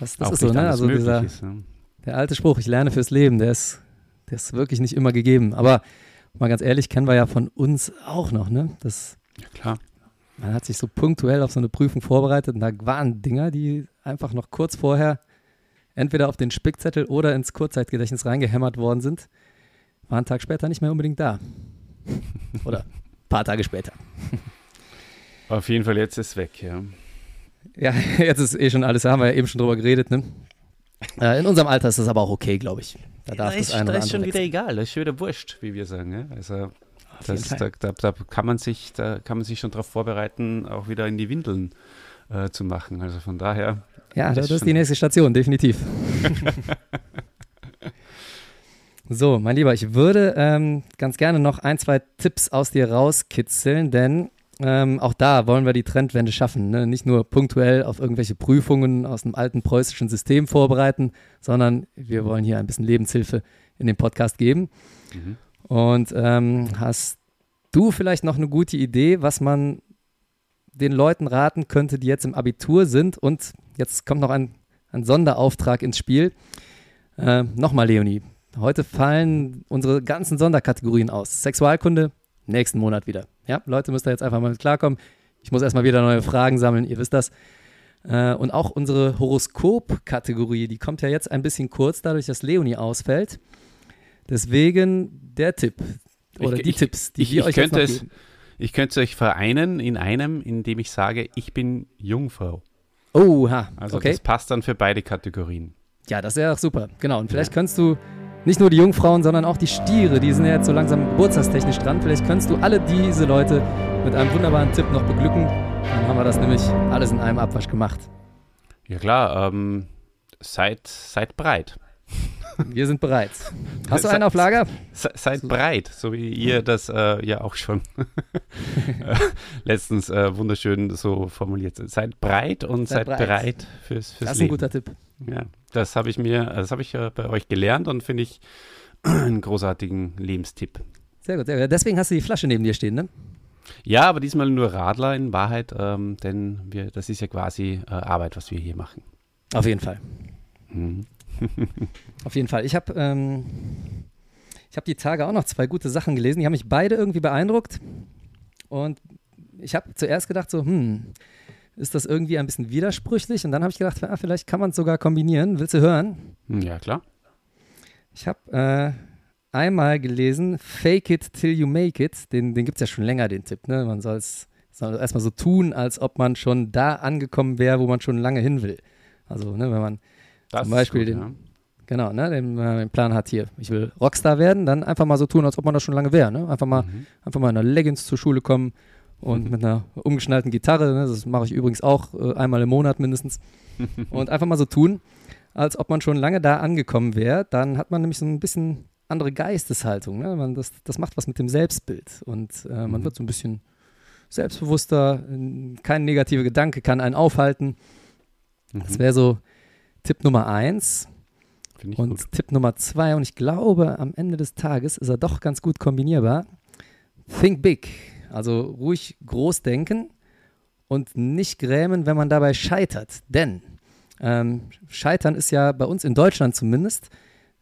das, das ist so, ne? Also dieser, ist, ne? der alte Spruch, ich lerne fürs Leben, der ist Das ist wirklich nicht immer gegeben. Aber mal ganz ehrlich, kennen wir ja von uns auch noch, ne? Das, Ja, klar. Man hat sich so punktuell auf so eine Prüfung vorbereitet und da waren Dinger, die einfach noch kurz vorher entweder auf den Spickzettel oder ins Kurzzeitgedächtnis reingehämmert worden sind, waren einen Tag später nicht mehr unbedingt da. oder ein paar Tage später. Auf jeden Fall, jetzt ist es weg, ja. Ja, jetzt ist eh schon alles, da haben wir ja eben schon drüber geredet, ne? Äh, in unserem Alter ist das aber auch okay, glaube ich. Da darf da das ist, eine da oder ist schon andere wieder wechseln. egal, das ist schon wieder wurscht, wie wir sagen. Ja? Also das, da, da, da kann man sich, da kann man sich schon darauf vorbereiten, auch wieder in die Windeln äh, zu machen. Also von daher. Ja, Das das, ist die nächste Station, definitiv. so, mein Lieber, ich würde ähm, ganz gerne noch ein, zwei Tipps aus dir rauskitzeln, denn ähm, auch da wollen wir die Trendwende schaffen. Ne? Nicht nur punktuell auf irgendwelche Prüfungen aus einem alten preußischen System vorbereiten, sondern wir wollen hier ein bisschen Lebenshilfe in den Podcast geben. Mhm. Und ähm, hast du vielleicht noch eine gute Idee, was man den Leuten raten könnte, die jetzt im Abitur sind? Und jetzt kommt noch ein, ein Sonderauftrag ins Spiel. Äh, Nochmal, Leonie. Heute fallen unsere ganzen Sonderkategorien aus. Sexualkunde, nächsten Monat wieder. Ja, Leute, müsst ihr jetzt einfach mal mit klarkommen. Ich muss erstmal wieder neue Fragen sammeln, ihr wisst das. Äh, und auch unsere Horoskop-Kategorie, die kommt ja jetzt ein bisschen kurz, dadurch, dass Leonie ausfällt. Deswegen der Tipp oder Ich- die ich- Tipps, die ich- wir ich euch könnte es- geben. Ich könnte euch vereinen in einem, indem ich sage, ich bin Jungfrau. Oha, Also okay. das passt dann für beide Kategorien. Ja, das wäre doch super. Genau. Und vielleicht könntest du nicht nur die Jungfrauen, sondern auch die Stiere, die sind ja jetzt so langsam geburtstagstechnisch dran. Vielleicht könntest du alle diese Leute mit einem wunderbaren Tipp noch beglücken. Dann haben wir das nämlich alles in einem Abwasch gemacht. Ja klar, ähm, seid, seid breit. Wir sind bereit. Hast du einen auf Lager? Se, seid breit, so wie ihr das äh, ja auch schon äh, letztens äh, wunderschön so formuliert seid. Seid breit und Seid seid, breit. bereit fürs, fürs Das ist ein guter Tipp. Ja, das habe ich mir, das habe ich äh, bei euch gelernt und finde ich einen großartigen Lebenstipp. Sehr gut, sehr gut. Deswegen hast du die Flasche neben dir stehen, ne? Ja, aber diesmal nur Radler in Wahrheit, ähm, denn wir, das ist ja quasi äh, Arbeit, was wir hier machen. Auf jeden Fall. Mhm. Auf jeden Fall. Ich habe ähm, ich hab die Tage auch noch zwei gute Sachen gelesen. Die haben mich beide irgendwie beeindruckt. Und ich habe zuerst gedacht, so, hm, ist das irgendwie ein bisschen widersprüchlich? Und dann habe ich gedacht, ja, vielleicht kann man es sogar kombinieren. Willst du hören? Ja, klar. Ich habe äh, einmal gelesen, Fake it till you make it. Den, den gibt es ja schon länger, den Tipp. Ne? Man soll es erstmal so tun, als ob man schon da angekommen wäre, wo man schon lange hin will. Also, ne, wenn man Das Zum Beispiel gut, den- ja. Genau, ne, den, äh, den Plan hat hier, ich will Rockstar werden, dann einfach mal so tun, als ob man das schon lange wäre. Ne? Einfach, mal, Mhm. einfach mal in einer Leggings zur Schule kommen und mit einer umgeschnallten Gitarre, ne? das mache ich übrigens auch äh, einmal im Monat mindestens, und einfach mal so tun, als ob man schon lange da angekommen wäre. Dann hat man nämlich so ein bisschen andere Geisteshaltung. Ne? Man, das, das macht was mit dem Selbstbild und äh, man Mhm. wird so ein bisschen selbstbewusster, kein negativer Gedanke kann einen aufhalten. Das Mhm. wäre so Tipp Nummer eins. Und gut. Tipp Nummer zwei, und ich glaube, am Ende des Tages ist er doch ganz gut kombinierbar. Think big. Also ruhig groß denken und nicht grämen, wenn man dabei scheitert. Denn ähm, Scheitern ist ja bei uns in Deutschland zumindest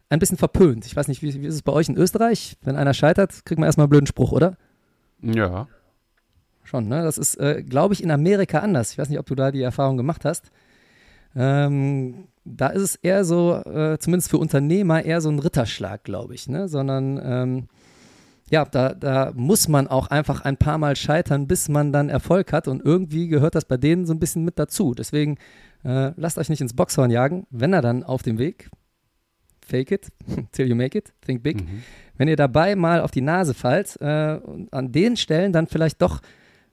ein bisschen verpönt. Ich weiß nicht, wie, wie ist es bei euch in Österreich? Wenn einer scheitert, kriegt man erstmal einen blöden Spruch, oder? Ja. Schon, ne? Das ist, äh, glaube ich, in Amerika anders. Ich weiß nicht, ob du da die Erfahrung gemacht hast. Ähm, da ist es eher so, äh, zumindest für Unternehmer, eher so ein Ritterschlag, glaube ich, ne? Sondern ähm, ja, da, da muss man auch einfach ein paar Mal scheitern, bis man dann Erfolg hat. Und irgendwie gehört das bei denen so ein bisschen mit dazu. Deswegen äh, lasst euch nicht ins Boxhorn jagen, wenn er dann auf dem Weg. Fake it till you make it. Think big Mhm. wenn ihr dabei mal auf die Nase fallt, äh, und an den Stellen dann vielleicht doch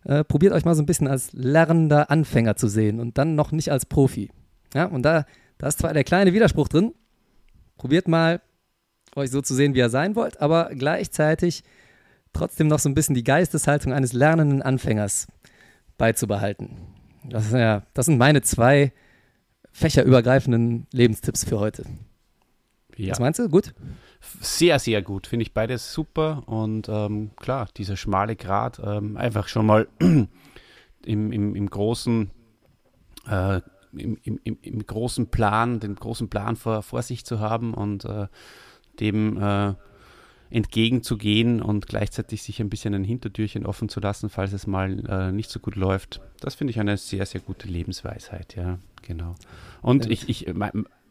äh, probiert euch mal so ein bisschen als lernender Anfänger zu sehen und dann noch nicht als Profi. Ja, und da, da ist zwar der kleine Widerspruch drin, probiert mal euch so zu sehen, wie ihr sein wollt, aber gleichzeitig trotzdem noch so ein bisschen die Geisteshaltung eines lernenden Anfängers beizubehalten. Das, ja, das sind meine zwei fächerübergreifenden Lebenstipps für heute. Ja. Was meinst du? Gut? Sehr, sehr gut. Finde ich beides super. Und ähm, klar, dieser schmale Grat, ähm, einfach schon mal im, im, im großen, äh, im, im, im, großen Plan, den großen Plan vor, vor sich zu haben und äh, dem äh, entgegenzugehen und gleichzeitig sich ein bisschen ein Hintertürchen offen zu lassen, falls es mal äh, nicht so gut läuft. Das finde ich eine sehr, sehr gute Lebensweisheit, ja, genau. Und ich, ich,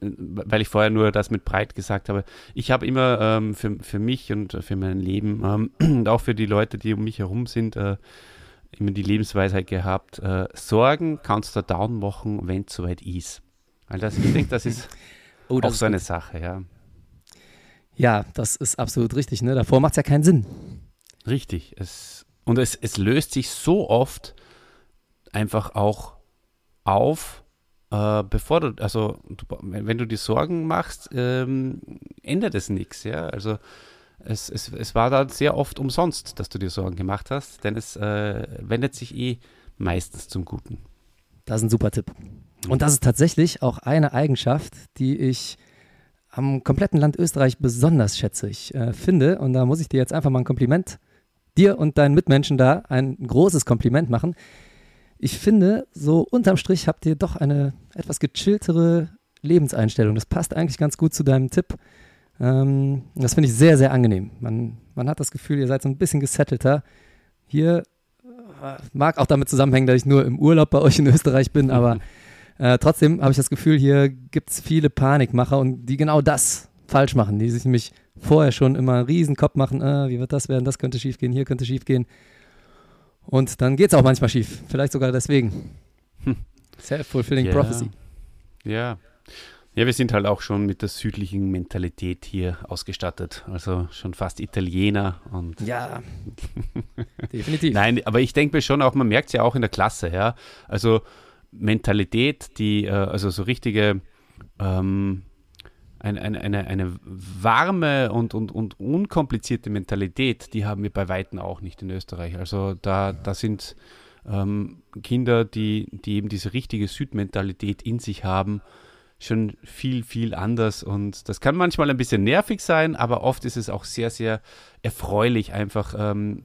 weil ich vorher nur das mit breit gesagt habe, ich habe immer ähm, für, für mich und für mein Leben ähm, und auch für die Leute, die um mich herum sind, äh, immer die Lebensweisheit gehabt, äh, Sorgen kannst du down machen, wenn es soweit ist. Weil das, ich denke, das ist oh, das auch so eine gut. Sache, ja. Ja, das ist absolut richtig. Ne? Davor macht es ja keinen Sinn. Richtig. Es, und es, es löst sich so oft einfach auch auf, äh, bevor du, also du, wenn du dir Sorgen machst, ähm, ändert es nichts. Ja? Also es, es, es war dann sehr oft umsonst, dass du dir Sorgen gemacht hast, denn es äh, wendet sich eh meistens zum Guten. Das ist ein super Tipp. Und das ist tatsächlich auch eine Eigenschaft, die ich am kompletten Land Österreich besonders schätze. Ich äh, finde, und da muss ich dir jetzt einfach mal ein Kompliment, dir und deinen Mitmenschen da ein großes Kompliment machen. Ich finde, so unterm Strich habt ihr doch eine etwas gechilltere Lebenseinstellung. Das passt eigentlich ganz gut zu deinem Tipp. Ähm, das finde ich sehr, sehr angenehm. Man, man hat das Gefühl, ihr seid so ein bisschen gesettelter. Hier äh, mag auch damit zusammenhängen, dass ich nur im Urlaub bei euch in Österreich bin, aber Äh, trotzdem habe ich das Gefühl, hier gibt es viele Panikmacher und die genau das falsch machen, die sich nämlich vorher schon immer einen riesen Kopf machen, äh, wie wird das werden, das könnte schief gehen, hier könnte schief gehen. Und dann geht es auch manchmal schief, vielleicht sogar deswegen. Hm. Self-fulfilling yeah. prophecy. Ja. Ja, wir sind halt auch schon mit der südlichen Mentalität hier ausgestattet. Also schon fast Italiener und. Ja, definitiv. Nein, aber ich denke mir schon auch, man merkt es ja auch in der Klasse, ja. Also Mentalität, die, äh, also so richtige, ähm, eine, eine, eine, eine warme und, und, und unkomplizierte Mentalität, die haben wir bei Weitem auch nicht in Österreich. Also da, da sind ähm, Kinder, die, die eben diese richtige Südmentalität in sich haben, schon viel, viel anders. Und das kann manchmal ein bisschen nervig sein, aber oft ist es auch sehr, sehr erfreulich, einfach ähm,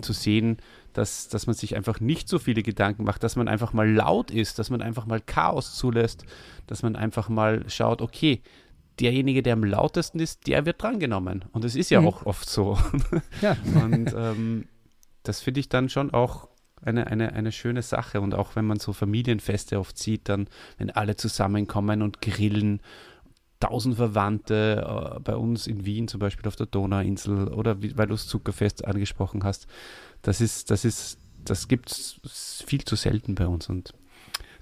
zu sehen, dass, dass man sich einfach nicht so viele Gedanken macht, dass man einfach mal laut ist, dass man einfach mal Chaos zulässt, dass man einfach mal schaut, okay, derjenige, der am lautesten ist, der wird drangenommen. Und es ist ja mhm. auch oft so. Ja. Und ähm, das finde ich dann schon auch eine, eine, eine schöne Sache. Und auch wenn man so Familienfeste oft sieht, dann, wenn alle zusammenkommen und grillen, tausend Verwandte äh, bei uns in Wien, zum Beispiel auf der Donauinsel, oder wie, weil du das Zuckerfest angesprochen hast, das ist, das ist, das gibt es viel zu selten bei uns. Und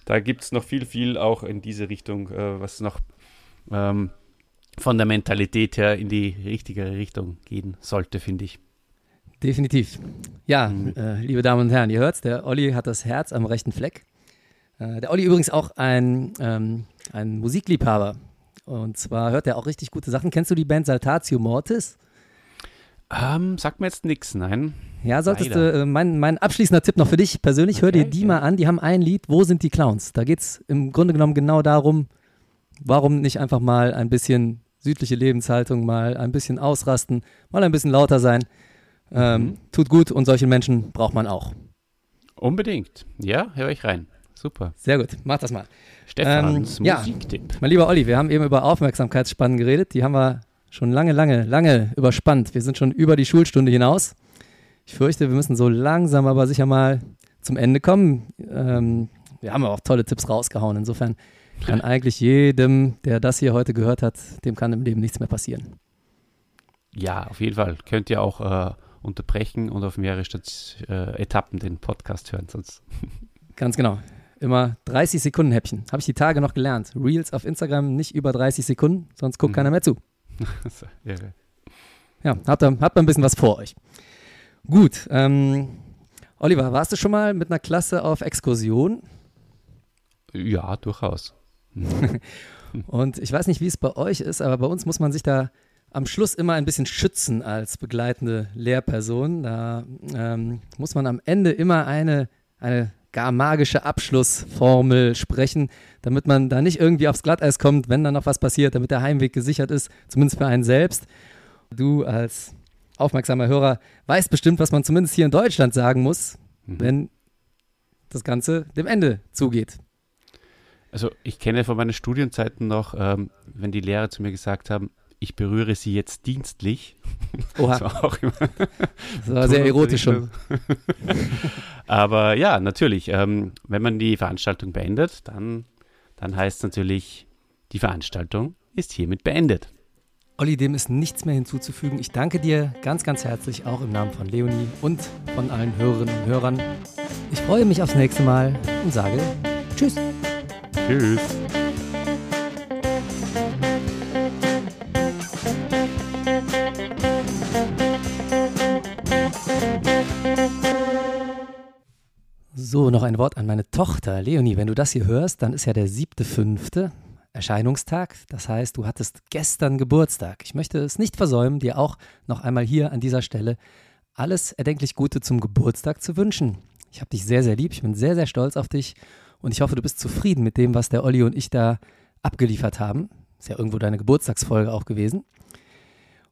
da gibt es noch viel, viel auch in diese Richtung, äh, was noch ähm, von der Mentalität her in die richtige Richtung gehen sollte, finde ich. Definitiv. Ja, mhm. äh, liebe Damen und Herren, ihr hört's, der Olli hat das Herz am rechten Fleck. Äh, der Olli übrigens auch ein, ähm, ein Musikliebhaber. Und zwar hört er auch richtig gute Sachen. Kennst du die Band Saltatio Mortis? Ähm, sagt mir jetzt nichts, nein. Ja, solltest du, äh, mein, mein abschließender Tipp noch für dich persönlich, hör dir die okay. mal an. Die haben ein Lied, Wo sind die Clowns? Da geht es im Grunde genommen genau darum, warum nicht einfach mal ein bisschen südliche Lebenshaltung, mal ein bisschen ausrasten, mal ein bisschen lauter sein. Ähm, mhm. Tut gut und solche Menschen braucht man auch. Unbedingt. Ja, hör ich rein. Super. Sehr gut, mach das mal. Stefans ähm, Musiktipp. Ja, mein lieber Olli, wir haben eben über Aufmerksamkeitsspannen geredet. Die haben wir schon lange, lange, lange überspannt. Wir sind schon über die Schulstunde hinaus. Ich fürchte, wir müssen so langsam aber sicher mal zum Ende kommen. Ähm, wir haben auch tolle Tipps rausgehauen. Insofern kann eigentlich jedem, der das hier heute gehört hat, dem kann im Leben nichts mehr passieren. Ja, auf jeden Fall. Könnt ihr auch äh, unterbrechen und auf mehrere Stat äh, Etappen den Podcast hören. Sonst. Ganz genau. Immer 30 Sekunden Häppchen. Habe ich die Tage noch gelernt. Reels auf Instagram nicht über 30 Sekunden, sonst guckt mhm. keiner mehr zu. ja, habt ihr, habt ihr ein bisschen was vor euch. Gut, ähm, Oliver, warst du schon mal mit einer Klasse auf Exkursion? Ja, durchaus. Und ich weiß nicht, wie es bei euch ist, aber bei uns muss man sich da am Schluss immer ein bisschen schützen als begleitende Lehrperson. Da ähm, muss man am Ende immer eine, eine gar magische Abschlussformel sprechen, damit man da nicht irgendwie aufs Glatteis kommt, wenn da noch was passiert, damit der Heimweg gesichert ist, zumindest für einen selbst. Du als aufmerksamer Hörer weiß bestimmt, was man zumindest hier in Deutschland sagen muss, mhm. wenn das Ganze dem Ende zugeht. Also ich kenne von meinen Studienzeiten noch, ähm, wenn die Lehrer zu mir gesagt haben, ich berühre sie jetzt dienstlich. Oha. Das war auch immer. Das war sehr erotisch schon. Aber ja, natürlich, ähm, wenn man die Veranstaltung beendet, dann, dann heißt es natürlich, die Veranstaltung ist hiermit beendet. Olli, dem ist nichts mehr hinzuzufügen. Ich danke dir ganz, ganz herzlich, auch im Namen von Leonie und von allen Hörerinnen und Hörern. Ich freue mich aufs nächste Mal und sage Tschüss. Tschüss. So, noch ein Wort an meine Tochter. Leonie, wenn du das hier hörst, dann ist ja der siebte, fünfte Erscheinungstag. Das heißt, du hattest gestern Geburtstag. Ich möchte es nicht versäumen, dir auch noch einmal hier an dieser Stelle alles erdenklich Gute zum Geburtstag zu wünschen. Ich habe dich sehr, sehr lieb. Ich bin sehr, sehr stolz auf dich und ich hoffe, du bist zufrieden mit dem, was der Olli und ich da abgeliefert haben. Ist ja irgendwo deine Geburtstagsfolge auch gewesen.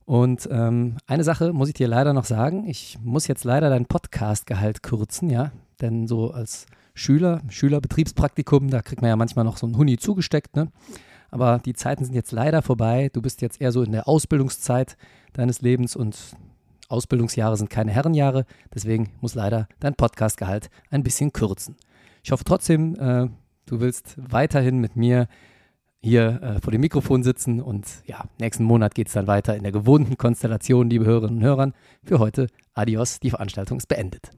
Und ähm, eine Sache muss ich dir leider noch sagen. Ich muss jetzt leider dein Podcast-Gehalt kürzen, ja. Denn so als Schüler, Schülerbetriebspraktikum, da kriegt man ja manchmal noch so einen Huni zugesteckt, ne? Aber die Zeiten sind jetzt leider vorbei. Du bist jetzt eher so in der Ausbildungszeit deines Lebens und Ausbildungsjahre sind keine Herrenjahre. Deswegen muss leider dein Podcastgehalt ein bisschen kürzen. Ich hoffe trotzdem, äh, du willst weiterhin mit mir hier äh, vor dem Mikrofon sitzen und ja, nächsten Monat geht es dann weiter in der gewohnten Konstellation, liebe Hörerinnen und Hörer. Für heute, adios, die Veranstaltung ist beendet.